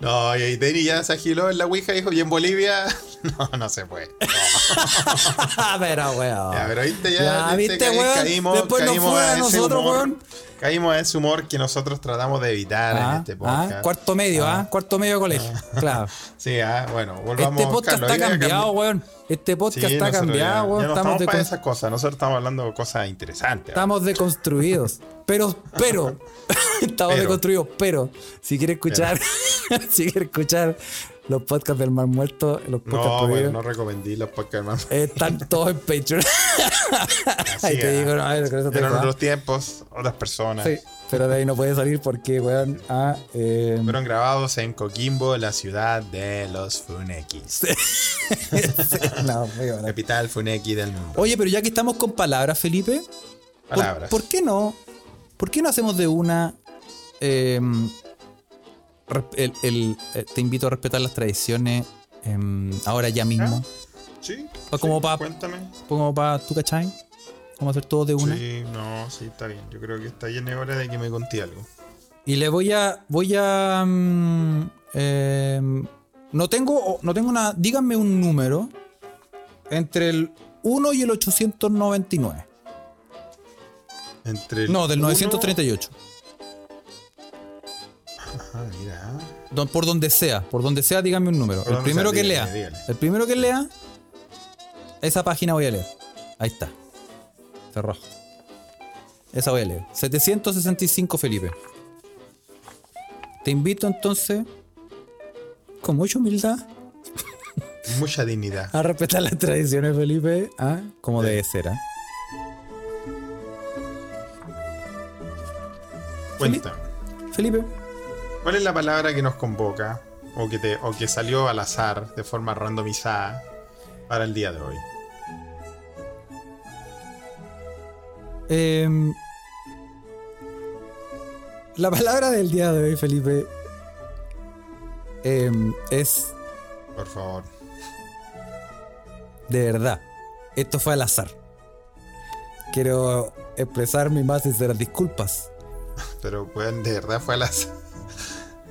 No, y ahí Denny ya se agiló en la Ouija dijo, y en Bolivia, no, no se puede. No. pero, weón. Ya, pero viste, ya, Ya, viste, viste, weón. caímos, Después nos caímos fue a ese nosotros, humor, weón. Caímos a ese humor que nosotros tratamos de evitar en Ah, este ah, podcast. cuarto medio, ¿ah? Cuarto medio de colegio. Claro. Sí, ah, bueno, volvamos Este podcast Carlos, está a cambiado, cambiar- weón. Este podcast Sí, está cambiado, ya- weón. ya no Estamos, estamos de para con- esas cosas, nosotros estamos hablando de cosas interesantes. estamos deconstruidos. Pero, pero, estamos Pero. deconstruidos. Pero, si quiere escuchar, si quiere escuchar los podcasts del Mar Muerto, los podcasts No, bueno, no recomendí los podcasts más. están todos en Patreon. Ahí te digo, no, a ver, con eso te Eran otros tiempos, otras personas. ah. Sí, pero de ahí no puede salir porque, weón, ah, eh, Fueron grabados en Coquimbo, la ciudad de los Funekis. no, muy bueno. Capital Funeki del mundo. Oye, pero ya que estamos con palabras, Felipe, ¿por- Palabras. ¿por, qué no? ¿Por qué no hacemos de una res- el- el- eh, te invito a respetar las tradiciones em, ahora ya mismo? Sí. O como sí, pa- Cuéntame. Como para tu cachai. Vamos a hacer todo de una. Sí, no, sí, está bien. Yo creo que está en hora de que me conté algo. Y le voy a. Voy a. mm, em, no tengo. No tengo una. Díganme un número. Entre el 1 y el 899. Entre el No, del uno- 938. Ah, mira. Don- por donde sea, por donde sea, dígame un número. Por El primero sea, que dígale, lea. dígale. El primero que lea, esa página voy a leer. Ahí está. Cerró. Esa voy a leer. 765 Felipe. Te invito entonces, con mucha humildad, Mucha dignidad. a respetar las tradiciones, Felipe, ¿ah? como debe ser. ¿ah? Cuéntame. Felipe, ¿Cuál es la palabra que nos convoca o que, te, o que salió al azar de forma randomizada para el día de hoy? em, la palabra del día de hoy, Felipe, em, es Por favor. De verdad, esto fue al azar. Quiero expresar mis más sinceras disculpas. Pero, weón, de verdad fue al azar.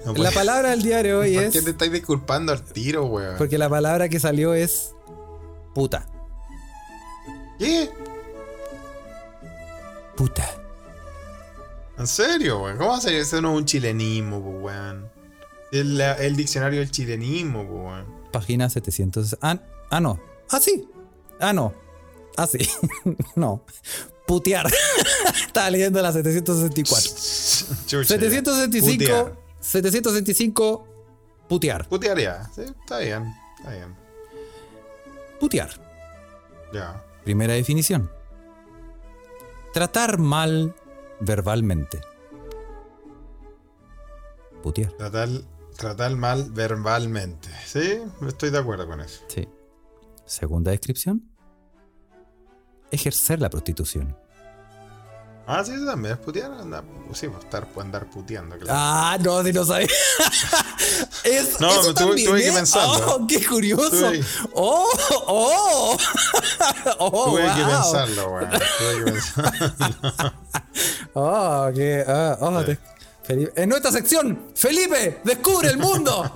No La puede- palabra del día de hoy ¿Por es. qué te estáis disculpando al tiro, weón? Porque la palabra que salió es. Puta. ¿Qué? Puta. ¿En serio, weón? ¿Cómo va a ser eso? No es un chilenismo, weón. El, el diccionario del chilenismo, weón. Página 700. Ah, ah, no. Ah, sí. Ah, no. Ah, sí. no. Putear. Estaba leyendo la 764. Chucha, 765. Putear. 765. Putear. Putear ya. Sí, está bien. Está bien. Putear. Ya. Primera definición. Tratar mal verbalmente. Putear. Tratar, tratar mal verbalmente. Sí, estoy de acuerdo con eso. Sí. Segunda descripción. Ejercer la prostitución. Ah, sí, también es putear. Anda, sí, pues, estar, pues, andar puteando, claro. Ah, no, si no sabía. Es- No, eso tuve- que ¿eh? pensarlo. Oh, qué curioso. Tuve- Oh, oh. oh, Tuve que wow. pensarlo, weón. Tuve que pensarlo. Oh, qué. ah, oh, te- Felipe- En nuestra sección, Felipe, descubre el mundo.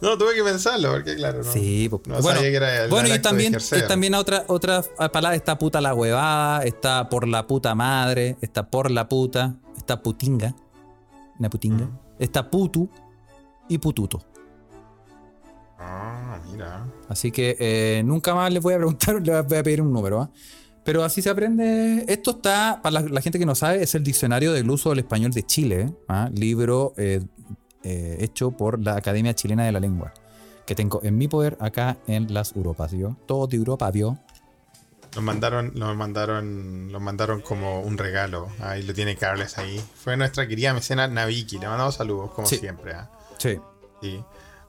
No, tuve que pensarlo, porque claro, no. Sí, pues, no bueno, sabía que era el, bueno el y también, y también otra, otra palabra, está puta la huevada, está por la puta madre, está por la puta, está putinga, una putinga, está putu y pututo. Ah, mira. Así que eh, nunca más les voy a preguntar, les voy a pedir un número. ¿ah? Pero así se aprende. Esto está, para la, la gente que no sabe, es el diccionario del uso del español de Chile. ¿ah? Libro eh, eh, hecho por la Academia Chilena de la Lengua. Que tengo en mi poder acá en las Europas, ¿vio? Todo de Europa, ¿vio? Nos mandaron, nos mandaron, nos mandaron como un regalo. Ahí lo tiene Carles ahí. Fue nuestra querida mecena Naviki. Le mandamos saludos, como Sí. siempre. ¿ah? Sí. Sí.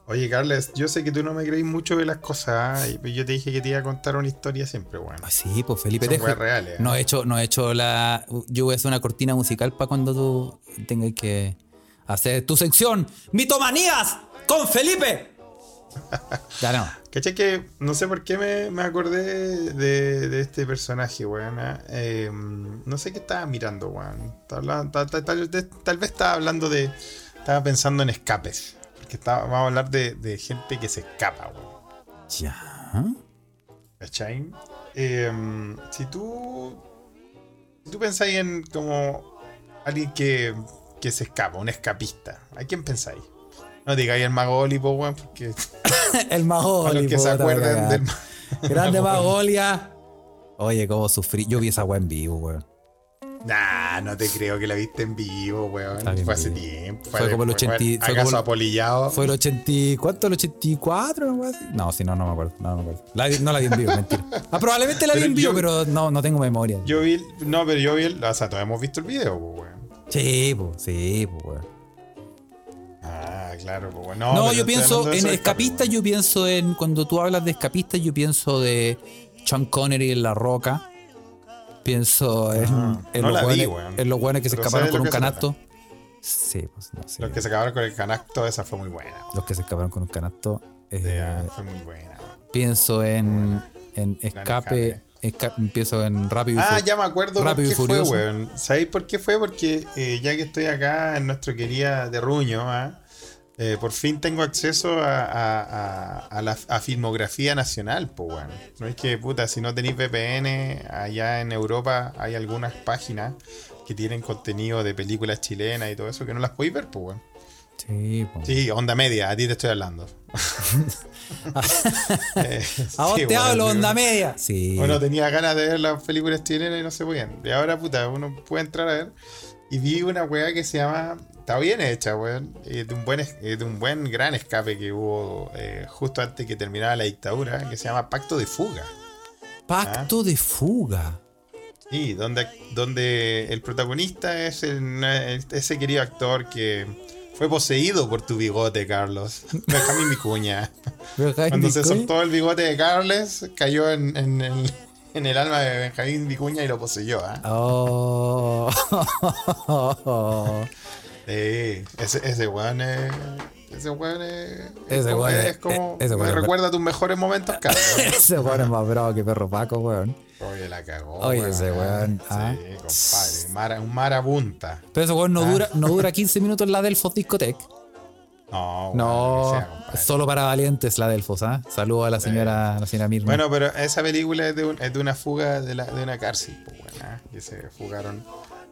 Oye, Carles, yo sé que tú no me creís mucho de las cosas. Y yo te dije que te iba a contar una historia siempre, weón. Ah, sí, pues Felipe, Son reales. ¿eh? No he hecho, no he hecho la. Yo voy a hacer una cortina musical para cuando tú tengas que hacer tu sección. ¡Mitomanías! ¡Con Felipe! Ya no. ¿Cachai que no sé por qué me, me acordé de, de este personaje, weón? Eh, no sé qué estaba mirando, weón. Tal- tal- tal- tal vez estaba hablando de. Estaba pensando en escapes. Porque estaba, vamos a hablar de, de gente que se escapa, weón. Ya. ¿Cachai? Eh, si tú. Si tú pensáis en como alguien que, que se escapa, un escapista, ¿a quién pensáis? No digáis el Magoli, po, weón, porque El Magoli. para los que se puta, acuerdan cagada. del. Grande Magolia. Oye, cómo sufrí. Yo vi esa weá en vivo, weón. Nah, no te creo que la viste en vivo, weón. Fue hace tiempo. Fue como el después, 80 weón, fue ¿Acaso como el- apolillado? Fue el 80. ¿Cuánto? ¿El 84? algo así? No, sí, no, no me acuerdo. No, no me acuerdo. La no la vi en vivo, mentira. Ah, probablemente la vi en vivo, pero no, no tengo memoria. Yo vi. No, pero yo vi. el- o sea, todos hemos visto el video, pues, weón. Sí, pues, sí, pues, weón. Ah, claro, pues, weón. No, pero yo pienso en escapista, yo pienso en. Cuando tú hablas de escapista, yo pienso de Sean Connery en La Roca. Pienso en, Ah, en no los vi, hueones- weón. en los que se escaparon de con un canasto. Sí, pues no sé. Los que se acabaron con el canasto, esa fue muy buena. Los que se escaparon con un canasto. eh, Ya, fue muy buena. pienso en, en escape. esca- pienso en Rápido y Ah, ya me acuerdo por Rápido y fue, Furioso. weón. ¿Sabéis por qué fue? Porque eh, ya que estoy acá en nuestro querida Terruño, ¿ah? Eh, por fin tengo acceso a, a- a- a la filmografía nacional, pues, weón. No es que, puta, si no tenéis VPN, allá en Europa hay algunas páginas que tienen contenido de películas chilenas y todo eso que no las podéis ver, pues, weón. Sí, pues. Sí, onda media, a ti te estoy hablando. Eh, A vos sí, te weón, hablo, onda media. Sí. Uno tenía ganas de ver las películas chilenas y no se podían. Y ahora, puta, uno puede entrar a ver. Y vi una weá que se llama. Está bien hecha, weón. eh, de, un buen, es- eh, de un buen gran escape que hubo eh, justo antes que terminara la dictadura, que se llama Pacto de Fuga. Pacto de fuga. Sí, donde, donde el protagonista es el- ese querido actor que fue poseído por tu bigote, Carlos. Benjamín Vicuña. Cuando se soltó el bigote de Carles, cayó en, en el, en el alma de Benjamín Vicuña y lo poseyó. ¿ah? Oh. Sí, ese, ese weón es. Ese weón es. es Ese weón es- es como. ese weón me recuerda tus mejores momentos, Carlos. ese weón es más bravo que perro Paco, weón. Oye, la cagó. Oye, ese weón, Sí, ah. compadre. Mara- un marabunta. Pero ese weón no, Ah. dura, no dura 15 minutos en la Delfos Discotec. No, weón, No, sea, solo para valientes la Delfos, ¿ah? Saludos a la señora, a la señora Mirna. Bueno, pero esa película es de, un- es de una fuga de, la- de una cárcel, pues, weón, ah, que se fugaron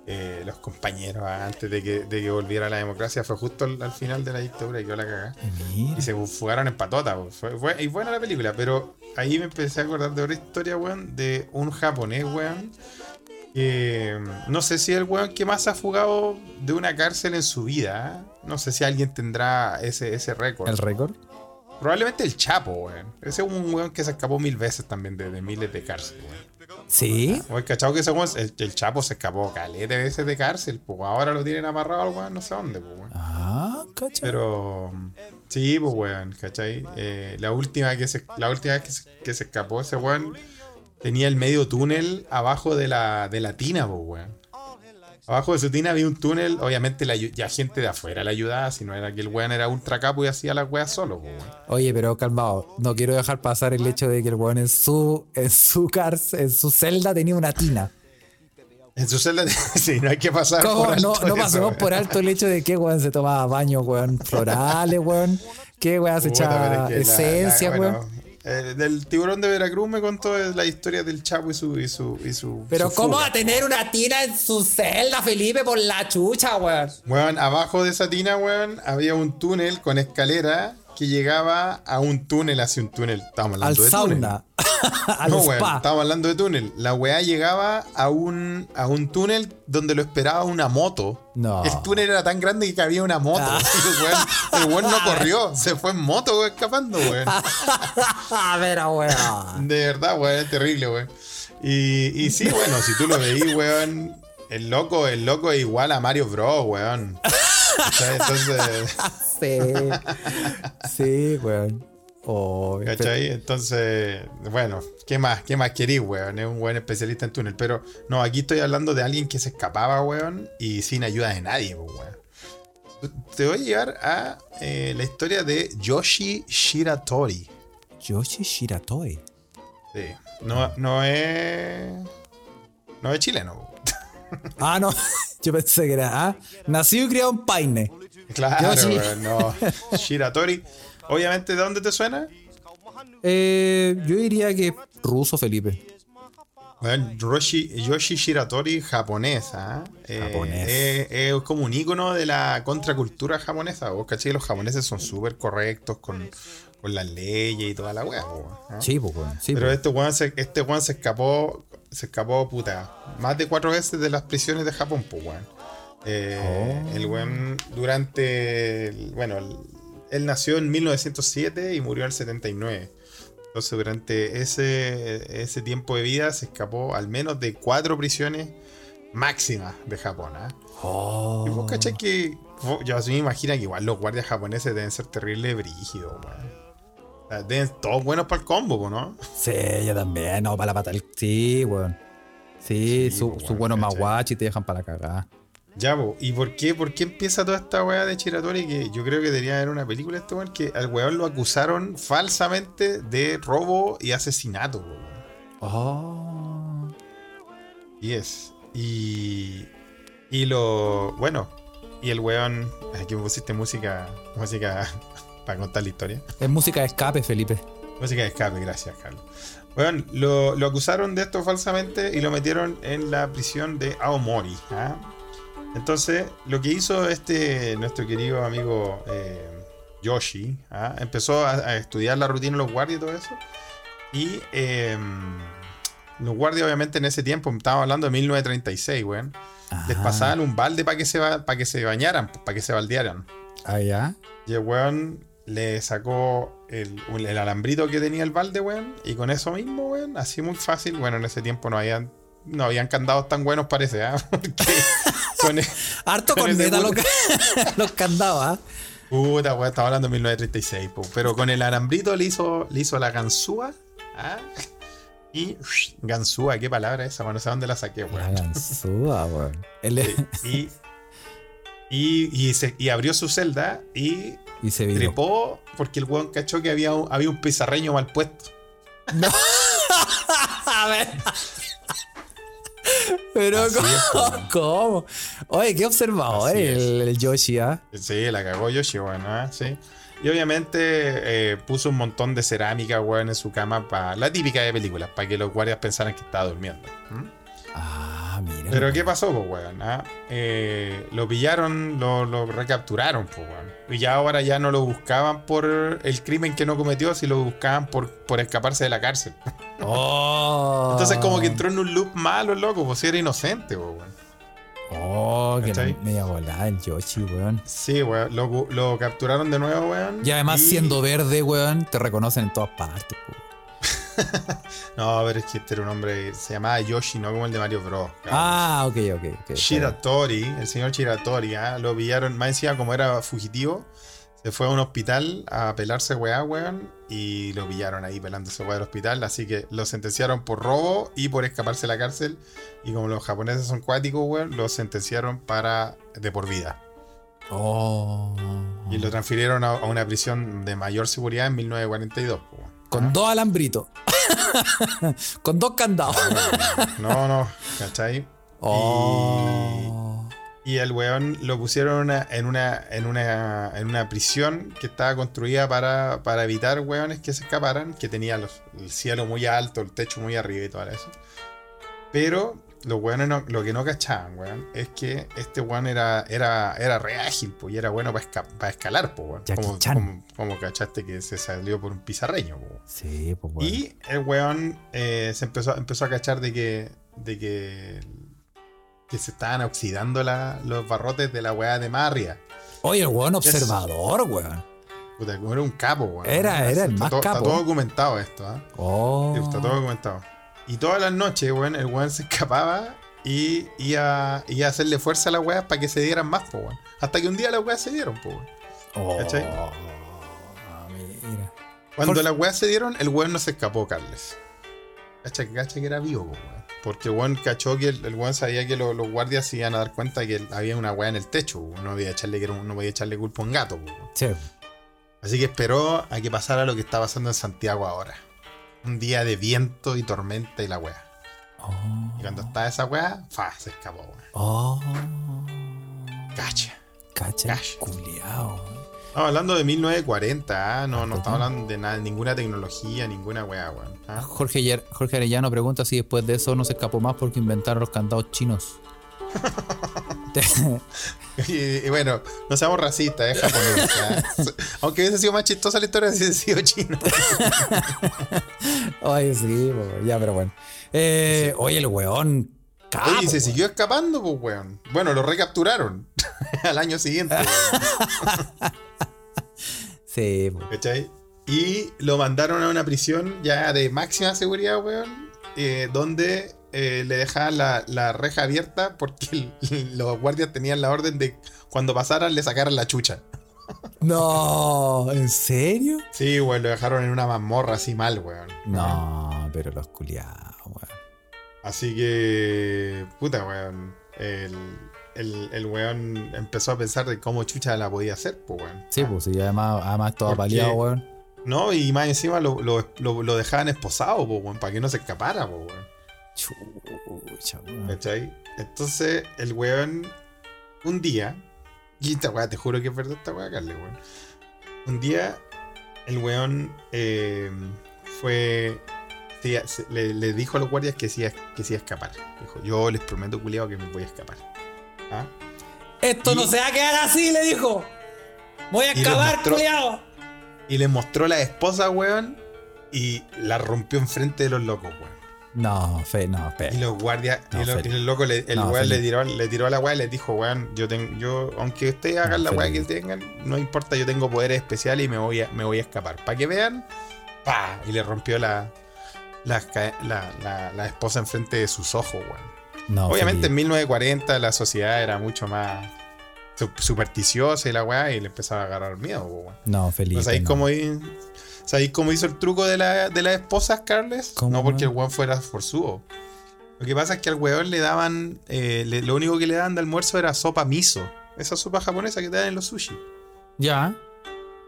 eh, los compañeros antes de que, de que volviera la democracia. Fue justo al, al final de la dictadura y yo la cagá. Y se fugaron en patota. Fue, fue- y buena la película, pero ahí me empecé a acordar de otra historia, weón, de un japonés, weón. Que mm, no sé si es el weón que más ha fugado de una cárcel en su vida. ¿ah? No sé si alguien tendrá ese, ese récord. ¿El récord? Probablemente el Chapo, weón. Ese es un weón que se escapó mil veces también de, de miles de cárceles, weón. Sí. O el cachado que ese weón, el, el Chapo se escapó calete de veces de cárcel, pues ahora lo tienen amarrado al weón, no sé dónde, pues weón. Ah, cacha. Pero sí, pues weón, ¿cachai? Eh, la última que se, la última vez que se, que se escapó ese weón tenía el medio túnel abajo de la, de la tina, pues weón. Abajo de su tina había un túnel, obviamente la, ya gente de afuera le ayudaba, si no era que el weón era ultra capo y hacía las weas solo, weón. Oye, pero calmado, no quiero dejar pasar el hecho de que el weón en su, en su cárcel, en su celda tenía una tina. En su celda, sí, no hay que pasar ¿Cómo? por alto No, no pasemos por alto el hecho de que weón se tomaba baños, weón, florales, weón. Que weón se Puta, echaba es que la- esencia, la- weón. bueno, eh, del tiburón de Veracruz me contó la historia del Chapo y su y su y su Pero su ¿cómo fuga. va a tener una tina en su celda, Felipe, por la chucha, weón? Weón, abajo de esa tina, weón, había un túnel con escalera que llegaba a un túnel hacia un túnel. Estamos Al hablando de túnel. sauna, al No, weón, spa. estamos hablando de túnel. La weá llegaba a un, a un túnel donde lo esperaba una moto. No. El túnel era tan grande que cabía una moto. Ah. El weón, el weón no corrió, se fue en moto, weón, escapando, weón. A ver, weón. De verdad, weón, es terrible, weón. Y, y sí, bueno, si tú lo veís, weón, el loco, el loco es igual a Mario Bros, weón. Entonces, Sí. Sí, weón. Oh, ¿cachai? Entonces, bueno, ¿qué más? ¿Qué más querís, weón? Es un buen especialista en túnel. Pero no, aquí estoy hablando de alguien que se escapaba, weón, y sin ayuda de nadie, pues, weón. Te voy a llevar a eh, la historia de Yoshi Shiratori. Yoshi Shiratoi. Sí. No, no es. No es chileno. Ah, no. Yo pensé que era. Ah, nacido y criado en Paine. Claro, no. Shiratori. Obviamente, ¿de dónde te suena? Eh, yo diría que ruso, Felipe. Bueno, Yoshi Shiratori japonesa. ¿eh? Japonés. Eh, es, es como un ícono de la contracultura japonesa. Vos cachai, los japoneses son súper correctos con, con las leyes y toda la wea. po, ¿no? Sí, pues. Sí, Pero este weón se, este se escapó se escapó, puta, más de cuatro veces de las prisiones de Japón, pues, weón. Eh, Oh. El weón, durante. el- bueno, el- él nació en 1907 y murió en el 79. Entonces, durante ese, ese tiempo de vida se escapó al menos de cuatro prisiones máximas de Japón. Oh. Y vos cachai que. vos- Yo así me imagino que igual los guardias japoneses deben ser terrible brígidos, weón. O sea, Deben todos buenos para el combo, ¿no? Sí, yo también. No, para la pata. Sí, weón. Sí, Sí, su, pues, su buenos ¿cachai? maguachi te dejan para la cagada. Ya. ¿y por qué, por qué empieza toda esta weá de Chiratori? Que yo creo que debería haber una película este weón que al weón lo acusaron falsamente de robo y asesinato, weón. Oh. Y es. Y. Y lo. Bueno. Y el weón. Aquí me pusiste música. Música para contar la historia. Es música de escape, Felipe. Música de escape, gracias, Carlos. Bueno, lo, lo acusaron de esto falsamente y lo metieron en la prisión de Aomori. ¿ah? Entonces, lo que hizo este nuestro querido amigo eh, Yoshi, ¿ah? empezó a, a estudiar la rutina de los guardias y todo eso. Y eh, los guardias, obviamente, en ese tiempo, estamos hablando de 1936, weón, les pasaban un balde para que, se que se bañaran, para que se baldearan. Ah, ya. Y el weón le sacó el, el alambrito que tenía el balde, weón. Y con eso mismo, weón, así muy fácil. Bueno, en ese tiempo no habían, no habían candados tan buenos, parece, ¿ah? Porque con el- Harto Con con neta los, los candados, ¿ah? Puta, weón, estaba hablando de 1936, po. Pero con el alambrito le hizo, le hizo la ganzúa, ¿ah? Y ganzúa, qué palabra esa, bueno, no sé dónde la saqué, La ganzúa, weón. Y, y, y, se- y abrió su celda y y se viró. trepó porque el weón cachó que había un, había un pizarreño mal puesto. A ver. Pero Así ¿cómo? Oye, qué observador el, el Yoshi, ¿ah? Sí, la cagó Yoshi, weón, ¿ah? sí. Y obviamente eh, puso un montón de cerámica, weón, en su cama para la típica de películas, para que los guardias pensaran que estaba durmiendo. Ah, mira. Pero ¿qué pasó, pues, weón? ah? Eh, lo pillaron, lo, lo recapturaron, pues, weón. Y ya ahora ya no lo buscaban por el crimen que no cometió, sino lo buscaban por, por escaparse de la cárcel. Oh. Entonces como que entró en un loop malo, loco, pues si era inocente, pues, weón. Oh, que ¿Cachai? media volada el Yoshi, weón. Sí, weón, lo, lo capturaron de nuevo, weón. Y además, siendo verde, weón, te reconocen en todas partes, po. No, pero es que este era un hombre, se llamaba Yoshi, no como el de Mario Bros. cabrón. Ah, ok, ok, ok. Shiratori, el señor Shiratori, ¿ah? lo pillaron, más encima como era fugitivo, se fue a un hospital a pelarse weá, weón, y lo pillaron ahí pelándose weá del hospital, así que lo sentenciaron por robo y por escaparse de la cárcel, y como los japoneses son cuáticos, weón, lo sentenciaron para de por vida. Oh. Y lo transfirieron a, a una prisión de mayor seguridad en 1942. po, weón. Con dos alambritos. Con dos candados. No, no, ¿cachai? Oh. Y el weón lo pusieron una- en, una, en, una, en una prisión que estaba construida para, para evitar weones que se escaparan, que tenía los- el cielo muy alto, el techo muy arriba y todo eso. Pero los weones no- lo que no cachaban, weón, es que este weón era, era, era re ágil, pues, y era bueno para escalar, pues, Como, Chan. como, como cachaste que se salió por un pizarreño, weón. Sí, pues weón. Y el weón eh, se empezó, empezó a cachar de que, de que, que se estaban oxidando la- los barrotes de la weá de Marria. Oye, el weón observador, weón. Puta, era un capo, weón. Era- era el Está más todo- capo. Está todo documentado esto, ¿ah? Oh. Está todo documentado. Y todas las noches, weón, el weón se escapaba y iba, iba a hacerle fuerza a las weas para que se dieran más, po, weón. Hasta que un día las weas se dieron, po, weón. Oh, ¿Cachai? mira. Cuando las weas se dieron, el weón no se escapó, Carles. Cacha, cacha que era vivo, po, weón. Porque el weón cachó que el, el weón sabía que lo- los guardias se iban a dar cuenta que había una wea en el techo, no podía echarle, que no podía echarle culpa a un gato, po, weón. Sí. Así que esperó a que pasara lo que está pasando en Santiago ahora. Un día de viento y tormenta y la wea. Oh. Y cuando está esa wea, fa, se escapó, weón. Oh. Cacha. Cacha, Cacha. Estamos hablando de 1940, ¿ah? no, no estamos hablando de nada, ninguna tecnología, ninguna wea, weón. ¿ah? Jorge, Jorge Arellano pregunta si después de eso no se escapó más porque inventaron los candados chinos. Y, y bueno, no seamos racistas, es japonés. ¿ah? Aunque hubiese sido más chistosa la historia si hubiese sido chino. Oye, sí, po, ya, pero bueno. Eh, oye, el weón. capo, Oye, y se weón. siguió escapando, pues, weón. Bueno, lo recapturaron al año siguiente. Sí, po. ¿Cachai? Y lo mandaron a una prisión ya de máxima seguridad, weón. eh, donde eh, le dejaban la, la reja abierta porque el- los guardias tenían la orden de cuando pasaran le sacaran la chucha. No, ¿en serio? Sí, weón, lo dejaron en una mazmorra así mal, weón. No, pero los culiados, weón. Así que, puta, weón. El, el, el weón empezó a pensar de cómo chucha la podía hacer, pues, weón. Sí, pues, sí, además, además todo ¿Por paliado, weón. No, y más encima lo, lo, lo- lo dejaban esposado, pues, weón, para que no se escapara, pues, weón. Chucha, weón. ¿Cachai? Entonces, el weón, un día, y esta weá, te juro que es verdad esta weá, Carly, weón. Un día, el weón eh, fue. se- se- le, le dijo a los guardias que se iba, que se iba a escapar. Dijo, yo les prometo, culiado, que me voy a escapar. ¿Ah? Esto no se va a quedar así, le dijo. Voy a acabar, mostró- culiado. Y le mostró la esposa, weón, y la rompió enfrente de los locos, weón. No, fe, no, fe. Y los guardias, No, y, lo- Felipe. y el loco, le, el No, weón le tiró, le tiró a la weá y le dijo, weón, yo tengo, yo, aunque ustedes hagan No, la weá que tengan, no importa, yo tengo poderes especiales y me voy a, me voy a escapar. Para que vean, pa, y le rompió la, la, la, la- la esposa enfrente de sus ojos, weón. No, Obviamente en Felipe. 1940 la sociedad era mucho más su- supersticiosa y la weá, y le empezaba a agarrar miedo, weón. No, Felipe. ¿No ¿Sabéis no. ¿Sabéis cómo hizo el truco de, la, de las esposas, Carles? ¿Cómo, no porque el weón fuera forzudo. Lo que pasa es que al weón le daban. eh, le- lo único que le daban de almuerzo era sopa miso. Esa sopa japonesa que te dan en los sushi. Ya.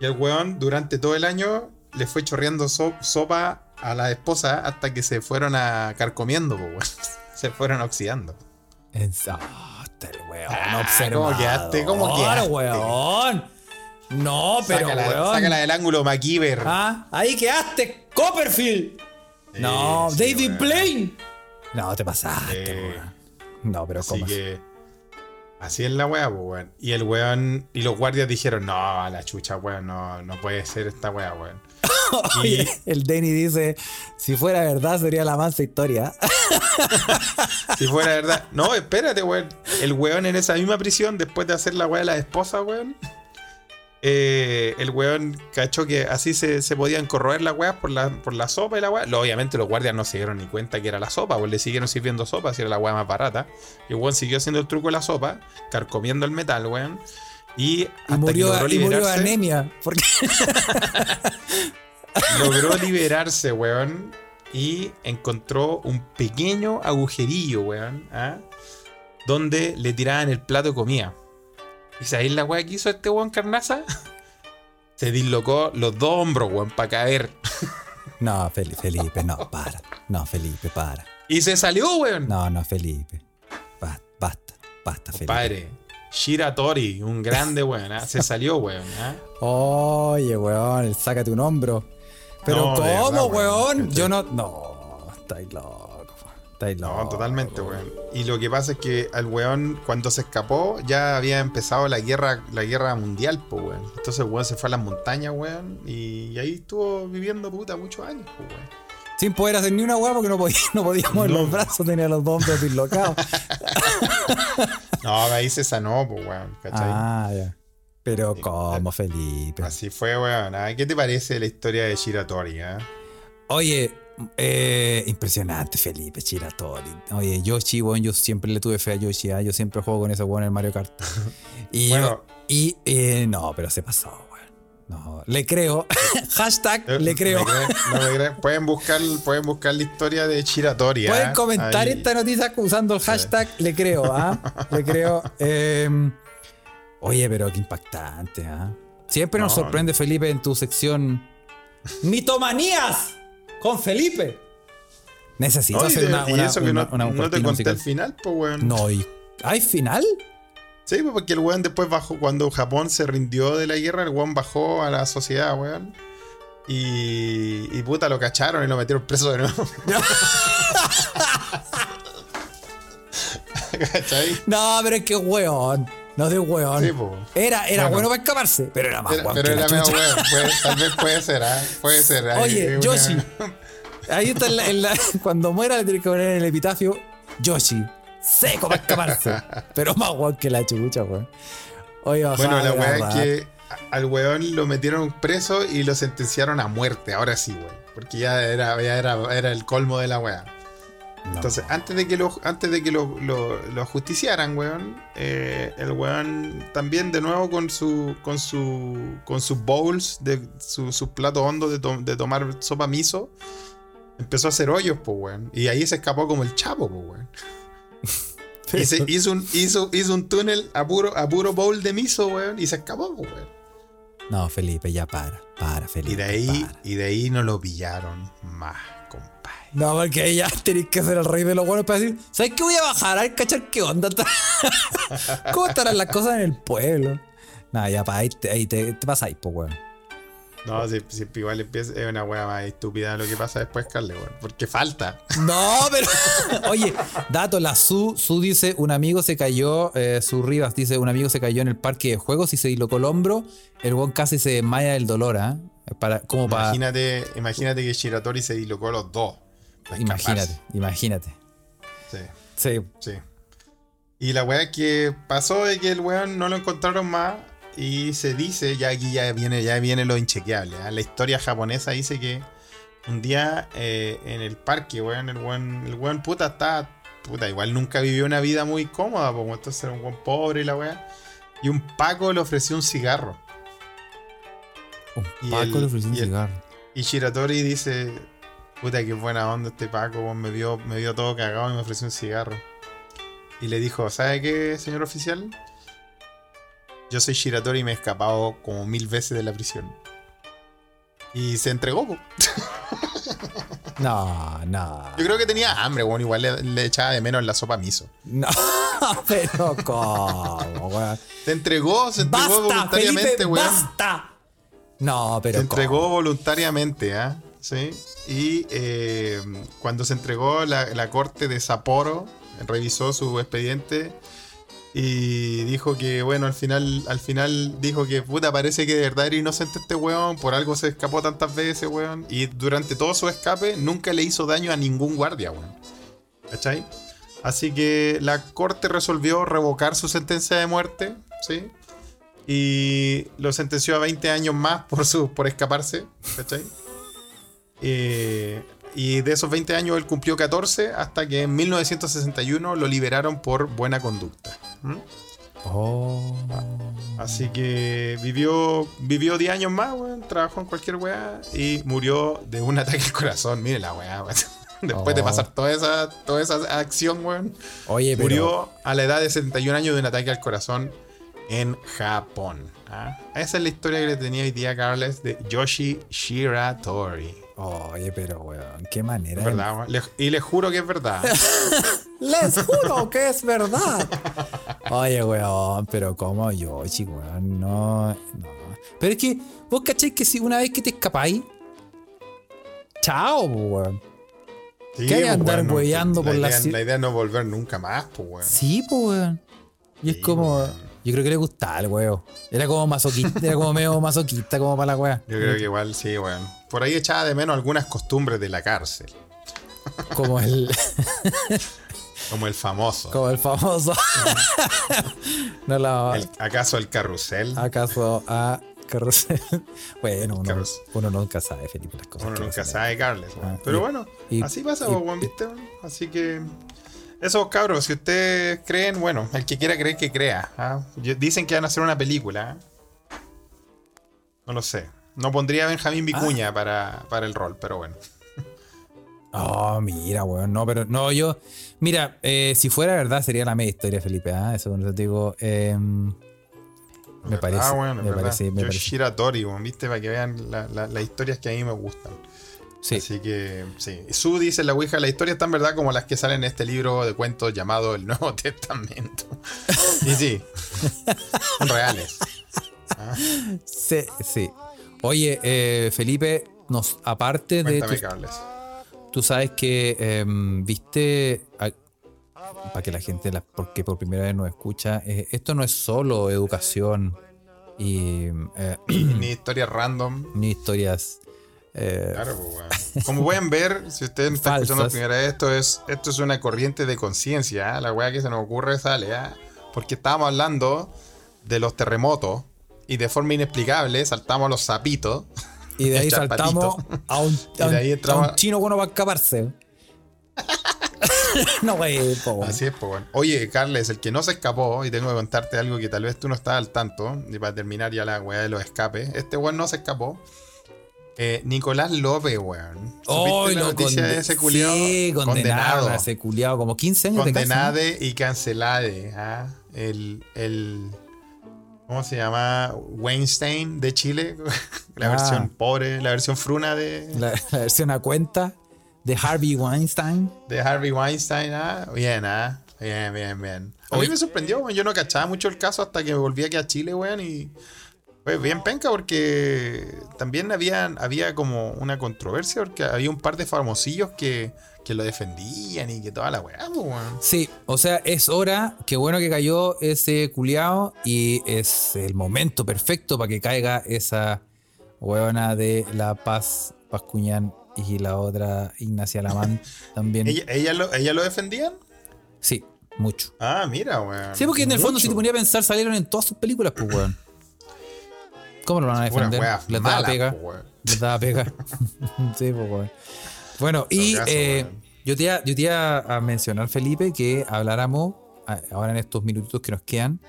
Y el weón, durante todo el año, le fue chorreando so- sopa a la esposa hasta que se fueron a carcomiendo, weón. Se fueron oxidando. Está el weón. Ah, observador, ¿cómo quedaste? ¿Cómo quedaste? weón. No, pero sácala, weón. sácala del ángulo MacGyver. Ah, ahí quedaste, Copperfield. No, sí, David weón. Blaine. No, te pasaste, Sí. weón. No, pero Así ¿cómo? que. Así es la weá, pues, weón. Y el weón. Y los guardias dijeron: No, a la chucha, weón. No, no puede ser esta weá, weón. Oye, el Denny dice, si fuera verdad sería la mansa historia. Si fuera verdad. No, espérate, weón. El weón en esa misma prisión, después de hacer la weá de la esposa, weón. Eh, el weón cachó que así se, se podían corroer las weas por la, por la sopa y la weá. Lo- Obviamente los guardias no se dieron ni cuenta que era la sopa, pues le siguieron sirviendo sopa, si era la weá más barata. Y el weón siguió haciendo el truco de la sopa, carcomiendo el metal, weón. Y, Y hasta murió, que logró y murió de liberarse. anemia. Porque logró liberarse, weón. Y encontró un pequeño agujerillo, weón. ¿ah? Donde le tiraban el plato de comida. ¿Y sabéis la weá que hizo este weón carnaza? Se dislocó los dos hombros, weón, para caer. No, Felipe, no, para. No, Felipe, para. Y se salió, weón. No, no, Felipe. Basta, basta, basta, Felipe. Padre. Shira Tori, un grande weón. ¿ah? Se salió, weón. ¿ah? Oye, weón, sácate un hombro. Pero No, ¿cómo, verdad, weón? weón. Yo no. No, estáis loco. No, totalmente, weón. Y lo que pasa es que al weón, cuando se escapó, ya había empezado la guerra, la guerra mundial, pues, weón. Entonces el weón se fue a las montañas, weón. Y ahí estuvo viviendo, puta, muchos años, pues, weón. Sin poder hacer ni una weá porque no podía, no los brazos, tenía los dos hombros dislocados. No, ahí se sanó, pues, weón. ¿Cachai? ah, ya. Pero ¿cómo, Felipe? Así fue, weón. ¿ah? ¿Qué te parece la historia de Shiratori, ah? Oye, eh, impresionante, Felipe Chiratori. Oye, Yoshi, weón, yo siempre le tuve fe a Yoshi, ¿ah? yo siempre juego con ese weón en el Mario Kart. Y, Bueno. y eh, no, pero se pasó, weón. No, le creo. Hashtag Eh, le creo. ¿me creen? ¿No me creen? Pueden buscar, pueden buscar la historia de Shiratori, ¿ah? Pueden comentar Ahí. esta noticia usando el hashtag le creo, ¿ah? Le creo. Eh, oye, pero qué impactante. Siempre nos No, sorprende, Felipe, en tu sección Mitomanías con Felipe. Necesito No, hacer de- una, y una- que no, te conté musical. el final, pues, weón. No, y ¿hay final? Sí, pues, porque el weón después bajó, cuando Japón se rindió de la guerra, el weón bajó a la sociedad, weón. Y, y puta, lo cacharon y lo metieron preso de nuevo. ¿Cachai? No, pero es que weón. No de weón. Sí, po. Era, era Bueno. bueno para escaparse, pero era más Era- weón pero era chucha. weón. tal vez puede ser, ¿ah? Puede ser. ¿ah? Oye, una- Yoshi. Ahí está en la- en la- cuando muera le tiene que poner en el epitafio Yoshi, seco para escaparse. Pero más guau que la chucha, weón. Oye, Bueno, bajaba la weá es que al weón lo metieron preso y lo sentenciaron a muerte. Ahora sí, weón. Porque ya era, ya era, era el colmo de la weá. Entonces, antes de que lo, antes de que lo, lo, lo justiciaran, weón, eh, el weón también de nuevo con su con su con sus bowls de su- sus platos hondos de, to- de tomar sopa miso, empezó a hacer hoyos, pues, weón. Y ahí se escapó como el chapo, pues, weón. Y se hizo un, hizo, hizo un túnel a puro, a puro bowl de miso, weón, y se escapó, pues, weón. No, Felipe, ya para. Para, Felipe. Y de ahí, para. y de ahí no lo pillaron más. No, porque ahí ya tenéis que ser el rey de los buenos para decir, ¿sabes qué voy a bajar? A ver, cachar qué onda. ¿Cómo estarán las cosas en el pueblo? Nada, ya para ahí te, ahí te, te pasáis, pues, weón. No, si, si igual empieza, es una weá más estúpida lo que pasa después, Carle, weón. Porque falta. No, pero. Oye, dato, la Su, Su dice: un amigo se cayó, eh, Su Rivas dice: un amigo se cayó en el parque de juegos y se dislocó el hombro. El weón casi se desmaya del dolor, ¿ah? Para, como para. Imagínate, imagínate que Shiratori se dislocó los dos. Imagínate, imagínate. Sí, Sí. sí. Y la weá que pasó es que el weón no lo encontraron más. Y se dice, ya aquí ya viene, ya viene lo inchequeable. ¿ah? La historia japonesa dice que un día eh, en el parque, weón, el weón, el weón puta está. Puta, igual nunca vivió una vida muy cómoda, porque entonces era un weón pobre y la weá. Y un Paco le ofreció un cigarro. Un Paco el- le ofreció un cigarro. Y Shiratori dice, puta qué buena onda este Paco, weón, me vio, me vio todo cagado y me ofreció un cigarro. Y le dijo, ¿sabe qué, señor oficial? Yo soy Shiratori y me he escapado como mil veces de la prisión. Y se entregó, po. No, no. Yo creo que tenía hambre, weón, igual le, le echaba de menos la sopa miso. No, pero ¿cómo, weón? Se entregó, se entregó ¡Basta, voluntariamente, Felipe! weón. ¡Basta! No, pero se entregó ¿cómo? voluntariamente, ¿ah? Sí. Y eh, cuando se entregó, la, corte de Sapporo revisó su expediente y dijo que, bueno, al final, al final dijo que, puta, parece que de verdad era inocente este weón, por algo se escapó tantas veces, weón. Y durante todo su escape nunca le hizo daño a ningún guardia, weón. ¿Cachai? Así que la corte resolvió revocar su sentencia de muerte, ¿sí? Y lo sentenció a 20 años más por, su, por escaparse, ¿cachai? Eh, y de esos 20 años él cumplió 14 hasta que en 1961 lo liberaron por buena conducta. ¿Mm? Oh. Así que vivió, vivió 10 años más, weón, trabajó en cualquier weá y murió de un ataque al corazón. Mire la weá, weón. Después de Oh. pasar toda esa, toda esa acción, weón. Oye, pero. Murió a la edad de 71 años de un ataque al corazón en Japón. ¿ah? Esa es la historia que le tenía hoy día Carles de Yoshi Shiratori. Oye, pero, weón, qué manera. Es verdad, weón. Le- y les juro que es verdad. Les juro que es verdad. Oye, weón, pero como Yoshi, weón, no, no. Pero es que, vos cacháis que si una vez que te escapáis, chao, weón. Sí, ¿Qué hay que andar bueno, por la idea, ci- la idea es no volver nunca más, pues, weón. Sí, pues, weón. Y es como, weón. Yo creo que le gustaba el weón. Era como masoquista, era como medio masoquista como para la weá. Yo creo que igual sí, weón. Por ahí echaba de menos algunas costumbres de la cárcel. Como el, Como el famoso. como el famoso. no la, El- ¿Acaso el carrusel? ¿Acaso a Carrusel? Bueno, uno, Carrusel. uno nunca sabe, Felipe, las cosas. Uno nunca sabe, Carles. weón. Ah, Pero y- bueno, y- así pasa, y- weón, ¿viste? weón? Así que. Eso, cabros, si ustedes creen, bueno, el que quiera creer que crea. ¿ah? Yo- Dicen que van a hacer una película. ¿ah? No lo sé. No pondría a Benjamín Vicuña para, para el rol, pero bueno. Oh, mira, weón. No, pero no, yo. Mira, eh, si fuera verdad sería la media historia, Felipe. ¿ah? Eso no te digo. eh, me ¿Verdad, parece. Es me verdad. parece. Me Yo parece. Shiratori, weón, ¿viste? Para que vean la- la- las historias que a mí me gustan. Sí. Así que, sí. Su dice la Ouija, la historia es tan verdad como las que salen en este libro de cuentos llamado El Nuevo Testamento. y sí, reales. Sí, sí. Oye, eh, Felipe, nos, aparte de. Cuéntame, tus- Carles. Tú sabes que em, viste, para que la gente, la, porque por primera vez nos escucha, eh, esto no es solo educación y eh, Ni historias random. ni historias Eh, Claro, pues, weón. Como pueden ver, si ustedes están escuchando la primera vez, esto es, esto es una corriente de conciencia. ¿ah? La weá que se nos ocurre sale, ¿ah? Porque estábamos hablando de los terremotos y de forma inexplicable saltamos a los sapitos. y de ahí saltamos a un, a un- ahí a un chino bueno para escaparse. no, güey, po. Así es, bueno. Oye, Carles, el que no se escapó, y tengo que contarte algo que tal vez tú no estás al tanto, y para terminar ya la weá de los escapes, este weón no se escapó. Eh, Nicolás López, weón. ¿Supiste Ay, la noticia de ese culiao? Sí, condenado. Condenado. ese culiao, como 15 años de cárcel, ¿no? Condenade y cancelade. ¿ah? El, el. ¿Cómo se llama? Weinstein de Chile. la Ah. versión pobre, la versión fruna de, La, la versión a cuenta de Harvey Weinstein. de Harvey Weinstein. ¿ah? Bien, ¿ah? Bien, bien, bien. A mí me sorprendió, weón. Yo no cachaba mucho el caso hasta que volví aquí a Chile, weón. Y fue bien penca porque también había, había como una controversia porque había un par de famosillos que, que lo defendían y que toda la weá, pues, weón. Sí, o sea, es hora, qué bueno que cayó ese culiao y es el momento perfecto para que caiga esa huevona de La Paz, Pascuñán y la otra Ignacia Lamán también. ¿Ella, ella lo, ¿Ella lo defendían? Sí, mucho. Ah, mira, weón. Sí, porque en el fondo, si te ponía a pensar, salieron en todas sus películas, pues, weón. ¿Cómo lo van a defender? wea Les daba pega. weón. Les daba pega. sí, pues, weón. Bueno, y eh, yo te iba, yo te iba a mencionar, Felipe, que habláramos ahora en estos minutitos que nos quedan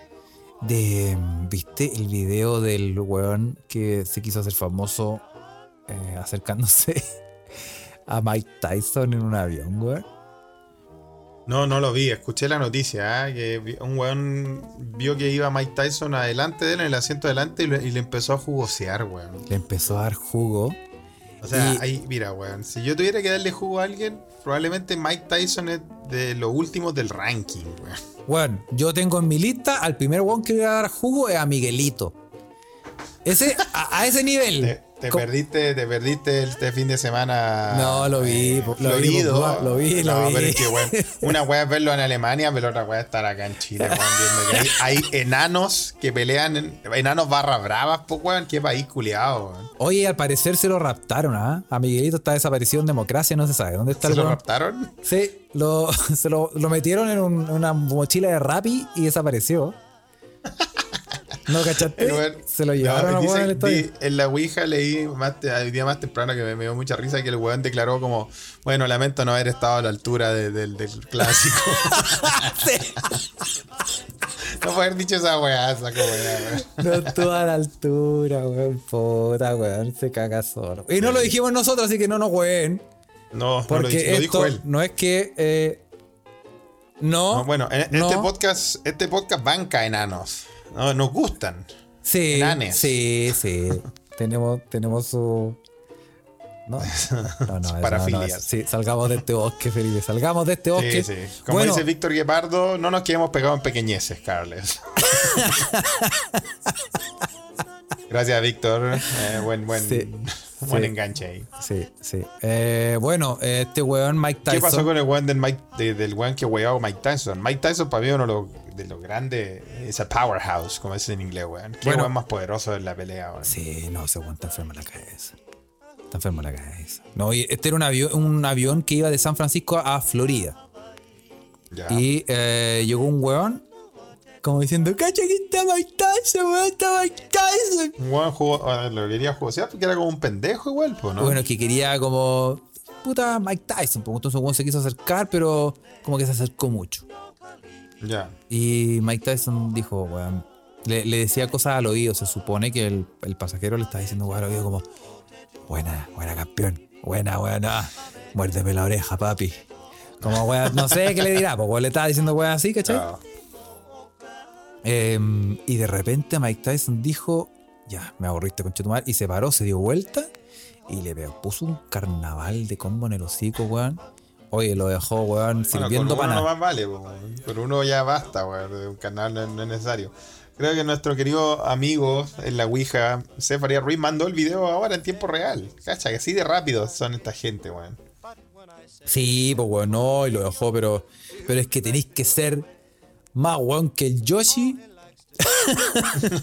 de, ¿viste el video del weón que se quiso hacer famoso eh, acercándose a Mike Tyson en un avión, weón? No, no lo vi. Escuché la noticia, ¿ah? que un weón vio que iba Mike Tyson adelante de él, en el asiento adelante, y le, y le empezó a jugosear, weón. Le empezó a dar jugo. O sea, Y- ahí, mira, weón, si yo tuviera que darle jugo a alguien, probablemente Mike Tyson es de los últimos del ranking, weón. Bueno, yo tengo en mi lista al primer weón que le voy a dar jugo es a Miguelito. Ese, a, a ese nivel. Te, perdiste, te perdiste este fin de semana. No, lo vi, po- lo vi, florido. lo vi, lo no, vi. pero es que, weón, una weá es verlo en Alemania, pero otra weá es estar acá en Chile, weón, viendo que hay, hay enanos que pelean, en- enanos barra bravas, pues, weón, qué país culiado, weón. Oye, al parecer se lo raptaron, ¿ah? A Miguelito está desaparecido en democracia, no se sabe. ¿Dónde está ¿Se el lo weón? raptaron? Sí, lo, se lo, lo metieron en un- una mochila de Rappi y desapareció. ¿No cachaste? Se lo No, llevaron a dice- estadio. di- en la Ouija leí más el día más temprano que me, me dio mucha risa que el weón declaró como, bueno, lamento no haber estado a la altura de- del- del clásico. no puede haber dicho esa weá, esa weá. No estuvo a la altura, weón. Puta, weón. Se caga solo. Y no lo dijimos nosotros, así que no nos ween. No, no Porque lo, di- lo esto dijo él. no es que. eh, no. No, bueno, en, en no. este podcast, este podcast banca enanos. No, nos gustan. Sí. enanes. Sí, sí. tenemos, tenemos su. No, no, no. Parafilias. no, no, sí, salgamos de este bosque, Felipe. Salgamos de este bosque. Sí, sí. Como bueno, dice Víctor Guepardo, no nos quedemos pegados en pequeñeces, Carles. Gracias, Víctor. Eh, buen buen, Sí, buen sí. enganche ahí. Sí, sí. Eh, bueno, este weón, Mike Tyson. ¿Qué pasó con el weón del, Mike, de- del weón que weaba Mike Tyson? Mike Tyson para mí uno de los, de los grandes, es a powerhouse, como dicen en inglés, weón. Qué Bueno. weón más poderoso en la pelea, weón. Sí, no, ese weón está enfermo en la cabeza. Está enfermo en la cabeza. No, y este era un avión, un avión que iba de San Francisco a Florida. Ya. Y eh, llegó un weón como diciendo, cacha que está Mike Tyson, weón, está Mike Tyson. Weón jugó, lo quería jugar porque era como un pendejo igual, pues, ¿no? Bueno, que quería como, puta, Mike Tyson. Pues entonces weón se quiso acercar, pero como que se acercó mucho. Ya. Y Mike Tyson dijo, weón, le, le decía cosas al oído. Se supone que el, el pasajero le estaba diciendo, weón, al oído como, buena, buena campeón, buena, buena, muérdeme la oreja, papi. Como, weón, no sé qué le dirá, pues weón, le estaba diciendo, weón, así, ¿cachai? Em, y de repente Mike Tyson dijo, ya, me aburriste con Chetumar, y se paró, se dio vuelta y le pegó- puso un carnaval de combo en el hocico, weón. Oye, lo dejó, weón, Bueno, sirviendo con para nada. nomás vale, po, weón. Con uno ya basta, weón. Un canal no, no es necesario. Creo que nuestro querido amigo en la Ouija, Cefaria Ruiz, mandó el video ahora en tiempo real. Cacha, que así de rápido son esta gente, weón. Sí, pues weón, no, y lo dejó, pero, pero es que tenéis que ser más weón que el Yoshi.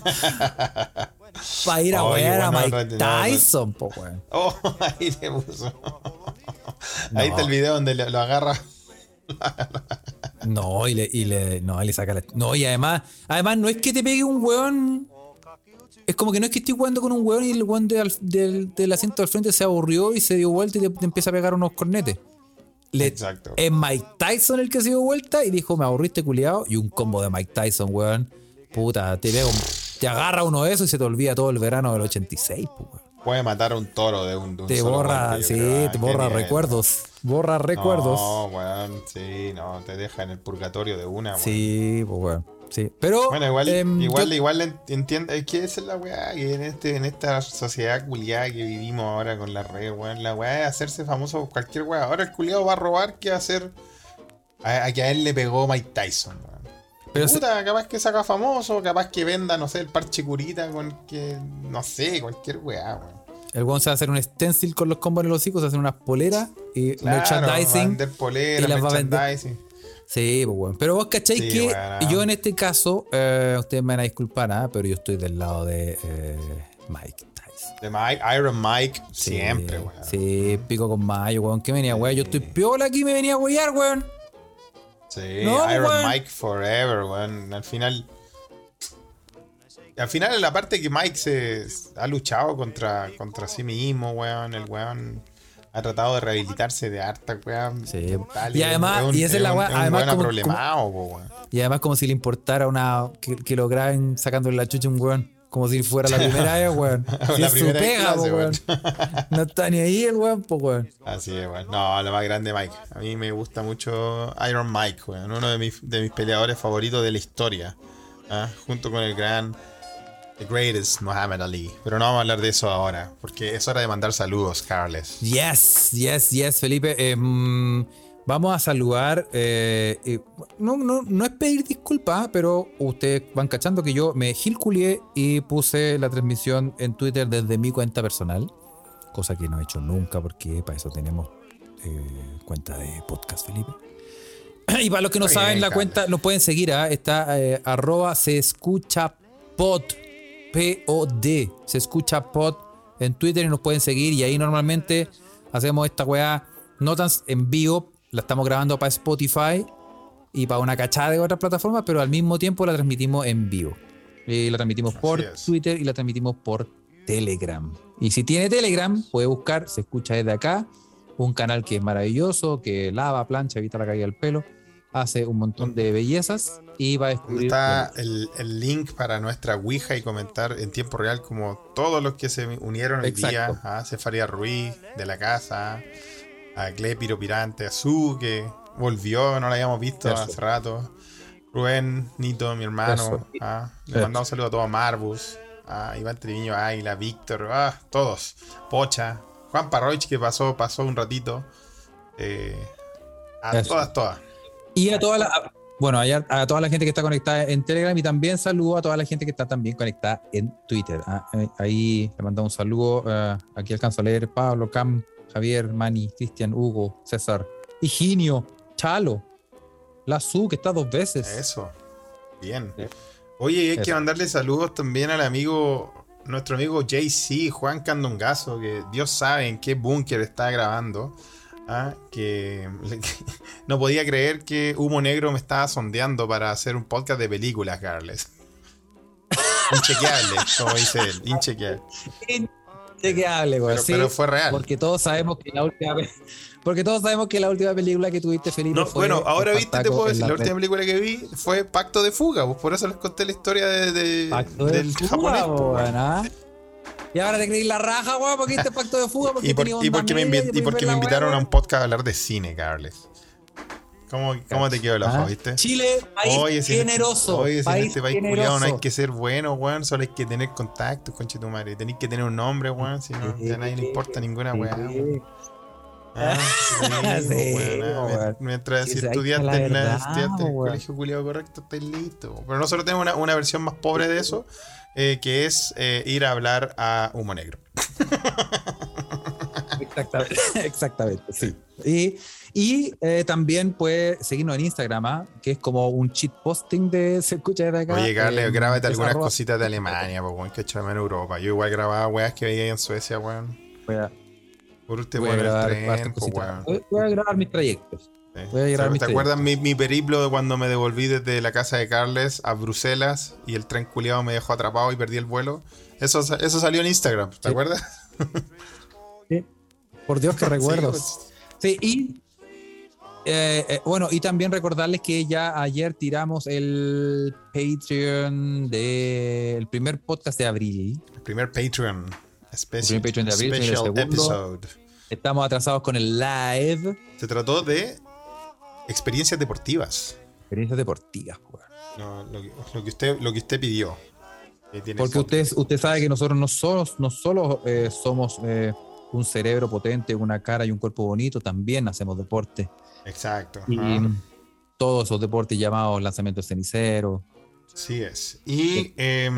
Para ir a wear a Mike. Tyson, po, weón. Oh, ahí le puso. Ahí está el video donde lo, lo agarra. No, y le, y le, no, le saca la. No, y además, además no es que te pegue un weón. Es como que no es que estoy jugando con un weón y el weón de al- del, del asiento al frente se aburrió y se dio vuelta y te, te empieza a pegar unos cornetes. Le- Exacto. Es Mike Tyson el que se dio vuelta y dijo, me aburriste culiado. Y un combo de Mike Tyson, weón. Puta, te pega un- te agarra uno de esos y se te olvida todo el verano del 86, pues, weón. Puede matar a un toro de un. de un Te solo borra, golpe, sí, creo. Te borra nivel. recuerdos. Borra recuerdos. No, weón, sí, no, te deja en el purgatorio de una, weón. sí, pues, weón. Sí. Pero. Bueno, igual, em, igual, yo- igual entiendo, es que esa es la weá, que en este, en esta sociedad culiada que vivimos ahora con la red, weón, la weá es hacerse famoso por cualquier weá. Ahora el culiado va a robar, ¿qué va a hacer? A, a que a él le pegó Mike Tyson, weón. Pero se- Puta, capaz que saca famoso, capaz que venda, no sé, el parche curita con que, no sé, cualquier weá, weón. El weón se va a hacer un stencil con los combos en los hocico, se va a hacer unas poleras y Claro, va a merchandising. vender poleras, y las va a vender. Sí, pues weón. Pero vos cacháis Sí, que yo en este caso, eh, ustedes me van a disculpar, ¿ah? pero yo estoy del lado de eh, Mike Tyson. De Mike, Iron Mike, Sí, siempre, weón. Sí, pico con mayo, weón. ¿Qué venía, weón? Yo estoy piola aquí, me venía a huear, weón. Sí, No, Iron weón. Mike Forever, weón. Al final. Al final, en la parte que Mike se ha luchado contra, contra sí mismo, weón. El weón ha tratado de rehabilitarse de harta, weón. Sí. Tal, Y además- es un- y esa es la weá, además weón como- aproblemado, po, weón. Y además como si le importara una que, que lo graben sacándole la chucha a un weón. Como si fuera la primera vez, weón. Si La es su primera pega, po, hace, weón. No está ni ahí el weón, pues, weón. Así es, weón. No, lo más grande Mike. A mí me gusta mucho Iron Mike, weón. Uno de mis, de mis peleadores favoritos de la historia. ¿ah? Junto con el gran. The Greatest Muhammad Ali. Pero no vamos a hablar de eso ahora. Porque es hora de mandar saludos, Carles. Yes, yes, yes, Felipe. Em, vamos a saludar. eh, eh, no, no, no es pedir disculpas, pero ustedes van cachando que yo me gilculié y puse la transmisión en Twitter desde mi cuenta personal. Cosa que no he hecho nunca porque para eso tenemos eh, cuenta de podcast, Felipe. Y para los que no bien, saben, la cuenta nos pueden seguir. ¿ah? Está eh, arroba se escucha pod. P-O-D. Se escucha pod en Twitter y nos pueden seguir. Y ahí normalmente hacemos esta weá no tan en vivo. La estamos grabando para Spotify y para una cachada de otras plataformas, pero al mismo tiempo la transmitimos en vivo. Y la transmitimos por. Twitter y la transmitimos por Telegram. Y si tiene Telegram, puede buscar, se escucha desde acá, un canal que es maravilloso, que lava, plancha, evita la caída del pelo, hace un montón de bellezas y va a ¿Dónde descubrir... está el, el link para nuestra Ouija y comentar en tiempo real como todos los que se unieron Exacto. día? A Cefaria Ruiz, de la casa, a Clepiro Pirante, a Su, que volvió, no la habíamos visto Eso. hace rato. Rubén, Nito, mi hermano. Ah, Le mandamos un saludo a todos, a Marbus, a Iván Triviño Águila, Víctor, ah, todos. Pocha, Juan Parroich que pasó, pasó un ratito. eh, a Eso. todas, todas. Y a toda la. a- Bueno, allá- a toda la gente que está conectada en Telegram y también saludo a toda la gente que está también conectada en Twitter. Ah, eh, ahí le mandamos un saludo. eh, aquí alcanzo a leer Pablo, Cam, Javier, Mani, Cristian, Hugo, César, Higinio, Chalo, La Su, que está dos veces. Eso. Bien. Sí. Oye, y hay que mandarle saludos también al amigo, nuestro amigo JC, Juan Candongazo, que Dios sabe en qué búnker está grabando. Ah, que, no podía creer que Humo Negro me estaba sondeando para hacer un podcast de películas, Carles. Inchequeable, como dice él, inchequeable. Inchequeable, güey, Pero, sí, pero fue real. Porque todos sabemos que la última pe- porque todos sabemos que la última película que tuviste, Felipe, No, fue bueno, ahora viste, te puedo decir, la última película que vi fue Pacto de Fuga, pues por eso les conté la historia de, de- Pacto de del fuga, japonés. pues. ¿ah? Y ahora te creí la raja, weón, porque este pacto de fuga. Porque Y, por- y porque, me, media, invi- y porque me invitaron a un podcast a hablar de cine, Carles. ¿Cómo, cómo te quedó el ojo, Ah, viste? Chile, país Oye, generoso. oye, si en país este país generoso. culiao no hay que ser bueno, weón. Solo hay que tener contactos, conche tu madre. Tenéis que tener un nombre, weón. Si no, ya a nadie le importa ninguna weá, weón. Ah, sí, Sí, ah. Mientras si la en, el colegio culiado correcto, estáis listo. Pero nosotros tenemos una, una versión más pobre de eso, eh, que es eh, ir a hablar a Humo Negro. Exactamente, exactamente, sí. Y, Y eh, también puede seguirnos en Instagram, ¿ah? que es como un cheat posting de Se Escucha desde acá. Oye, Carle, Eh, grábate algunas arroba- cositas de Alemania, pues, weón, que echame en Europa. Yo igual grababa weas que veía en Suecia, weón. Voy a, Por usted, voy a weón, el grabar tren, hartas pues, weón. Voy a grabar mis trayectos. Sí. Voy a grabar ¿Te, acuerdas mi, mi periplo de cuando me devolví desde la casa de Carles a Bruselas y el tren culiado me dejó atrapado y perdí el vuelo? Eso, eso salió en Instagram, ¿te Sí. acuerdas? Por Dios, que recuerdos. Sí, Sí, y eh, eh, bueno, y también recordarles que ya ayer tiramos el Patreon del primer podcast de abril. pues, el primer Patreon. Special, El primer Patreon de abril, special el segundo. episode. Estamos atrasados con el live. Se trató de experiencias deportivas. Experiencias deportivas, weón. No, lo, que, lo que usted, lo que usted pidió. Que tiene Porque usted, usted sabe que nosotros no solo, no solo eh, somos eh, un cerebro potente, una cara y un cuerpo bonito, también hacemos deporte. Exacto. Y todos esos deportes llamados lanzamiento de cenicero. Sí es. Y em,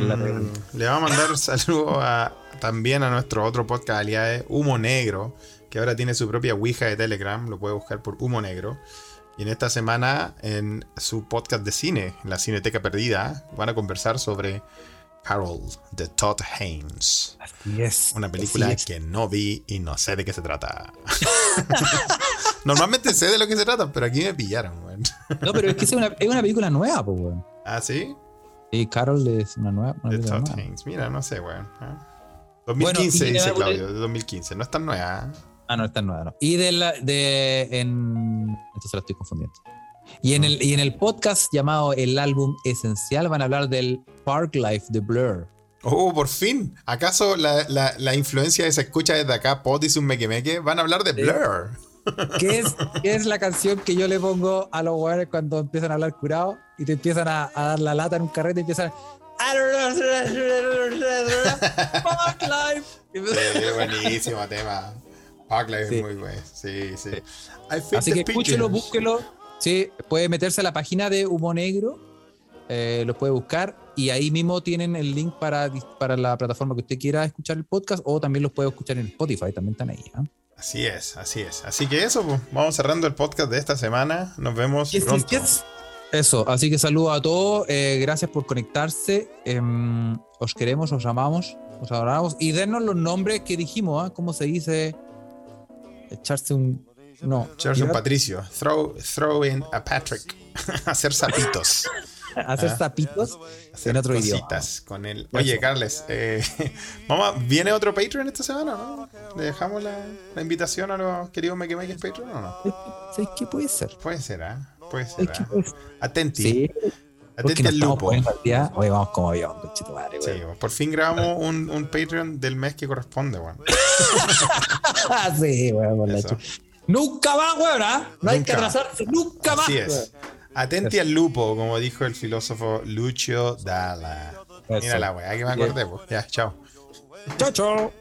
le vamos a mandar saludos a, también a nuestro otro podcast aliado, Humo Negro, que ahora tiene su propia Ouija de Telegram, lo puede buscar por Humo Negro. Y en esta semana, en su podcast de cine, en la Cineteca Perdida, van a conversar sobre Carol de Todd Haynes. Así es. Una película Así es. que no vi y no sé de qué se trata. Normalmente sé de lo que se trata, pero aquí me pillaron, weón. No, pero es que es una, es una película nueva, pues, weón. ¿Ah, sí? Y Carol es una nueva. una De Todd nueva. Haynes. Mira, no sé, weón. ¿ah? Bueno, 2015 y dice Claudio, de 2015. No es tan nueva. Ah, no, esta es nueva, no. Y de la. De, en, entonces la estoy confundiendo. Y en, el, y en el podcast llamado El Álbum Esencial van a hablar del Park Life de Blur. Oh, por fin. ¿Acaso la, la, la influencia de se escucha desde acá, Potis un meque meque? Van a hablar de Blur. ¿Qué es, qué es la canción que yo le pongo a los weones cuando empiezan a hablar curado y te empiezan a, a dar la lata en un carrete y empiezan. Park Life. Sí, buenísimo tema. Es muy bueno. Sí, sí. Así que escúchelo, búsquelo. Sí, puede meterse a la página de Humo Negro, eh, lo puede buscar y ahí mismo tienen el link para, para la plataforma que usted quiera escuchar el podcast o también los puede escuchar en Spotify, también están ahí. ¿ah? Así es, así es. Así que eso, pues, vamos cerrando el podcast de esta semana. Nos vemos Yes, pronto. yes. Eso, así que saludos a todos, eh, gracias por conectarse, em, os queremos, os amamos, os adoramos y denos los nombres que dijimos, ¿ah? ¿cómo se dice? Echarse un... No. Charles tirar- Patricio, throw, throw in a Patrick. Hacer sapitos. hacer Ah. zapitos Hacer en otro idioma. con él. Oye, Carles, eh, a- ¿viene otro Patreon esta semana no? ¿Le dejamos la, la invitación a los queridos Make Patreon o no? ¿Sabes qué puede ser? Puede ser, ¿ah? Puede ser. ¿Sabes qué ¿ah? puede ser? Atenti. Sí, nos al lupo. día. Hoy vamos como avión, conchito madre, Sí, por fin grabamos un, un Patreon del mes que corresponde, weón. Sí, chu- Nunca más, güey, ¿ah? No hay que Nunca. atrasarse, nunca más. Así es. Atenti al lupo, como dijo el filósofo Lucio Dalla. Mira la weá que me acordé, pues. Ya, chao. Chao, chao.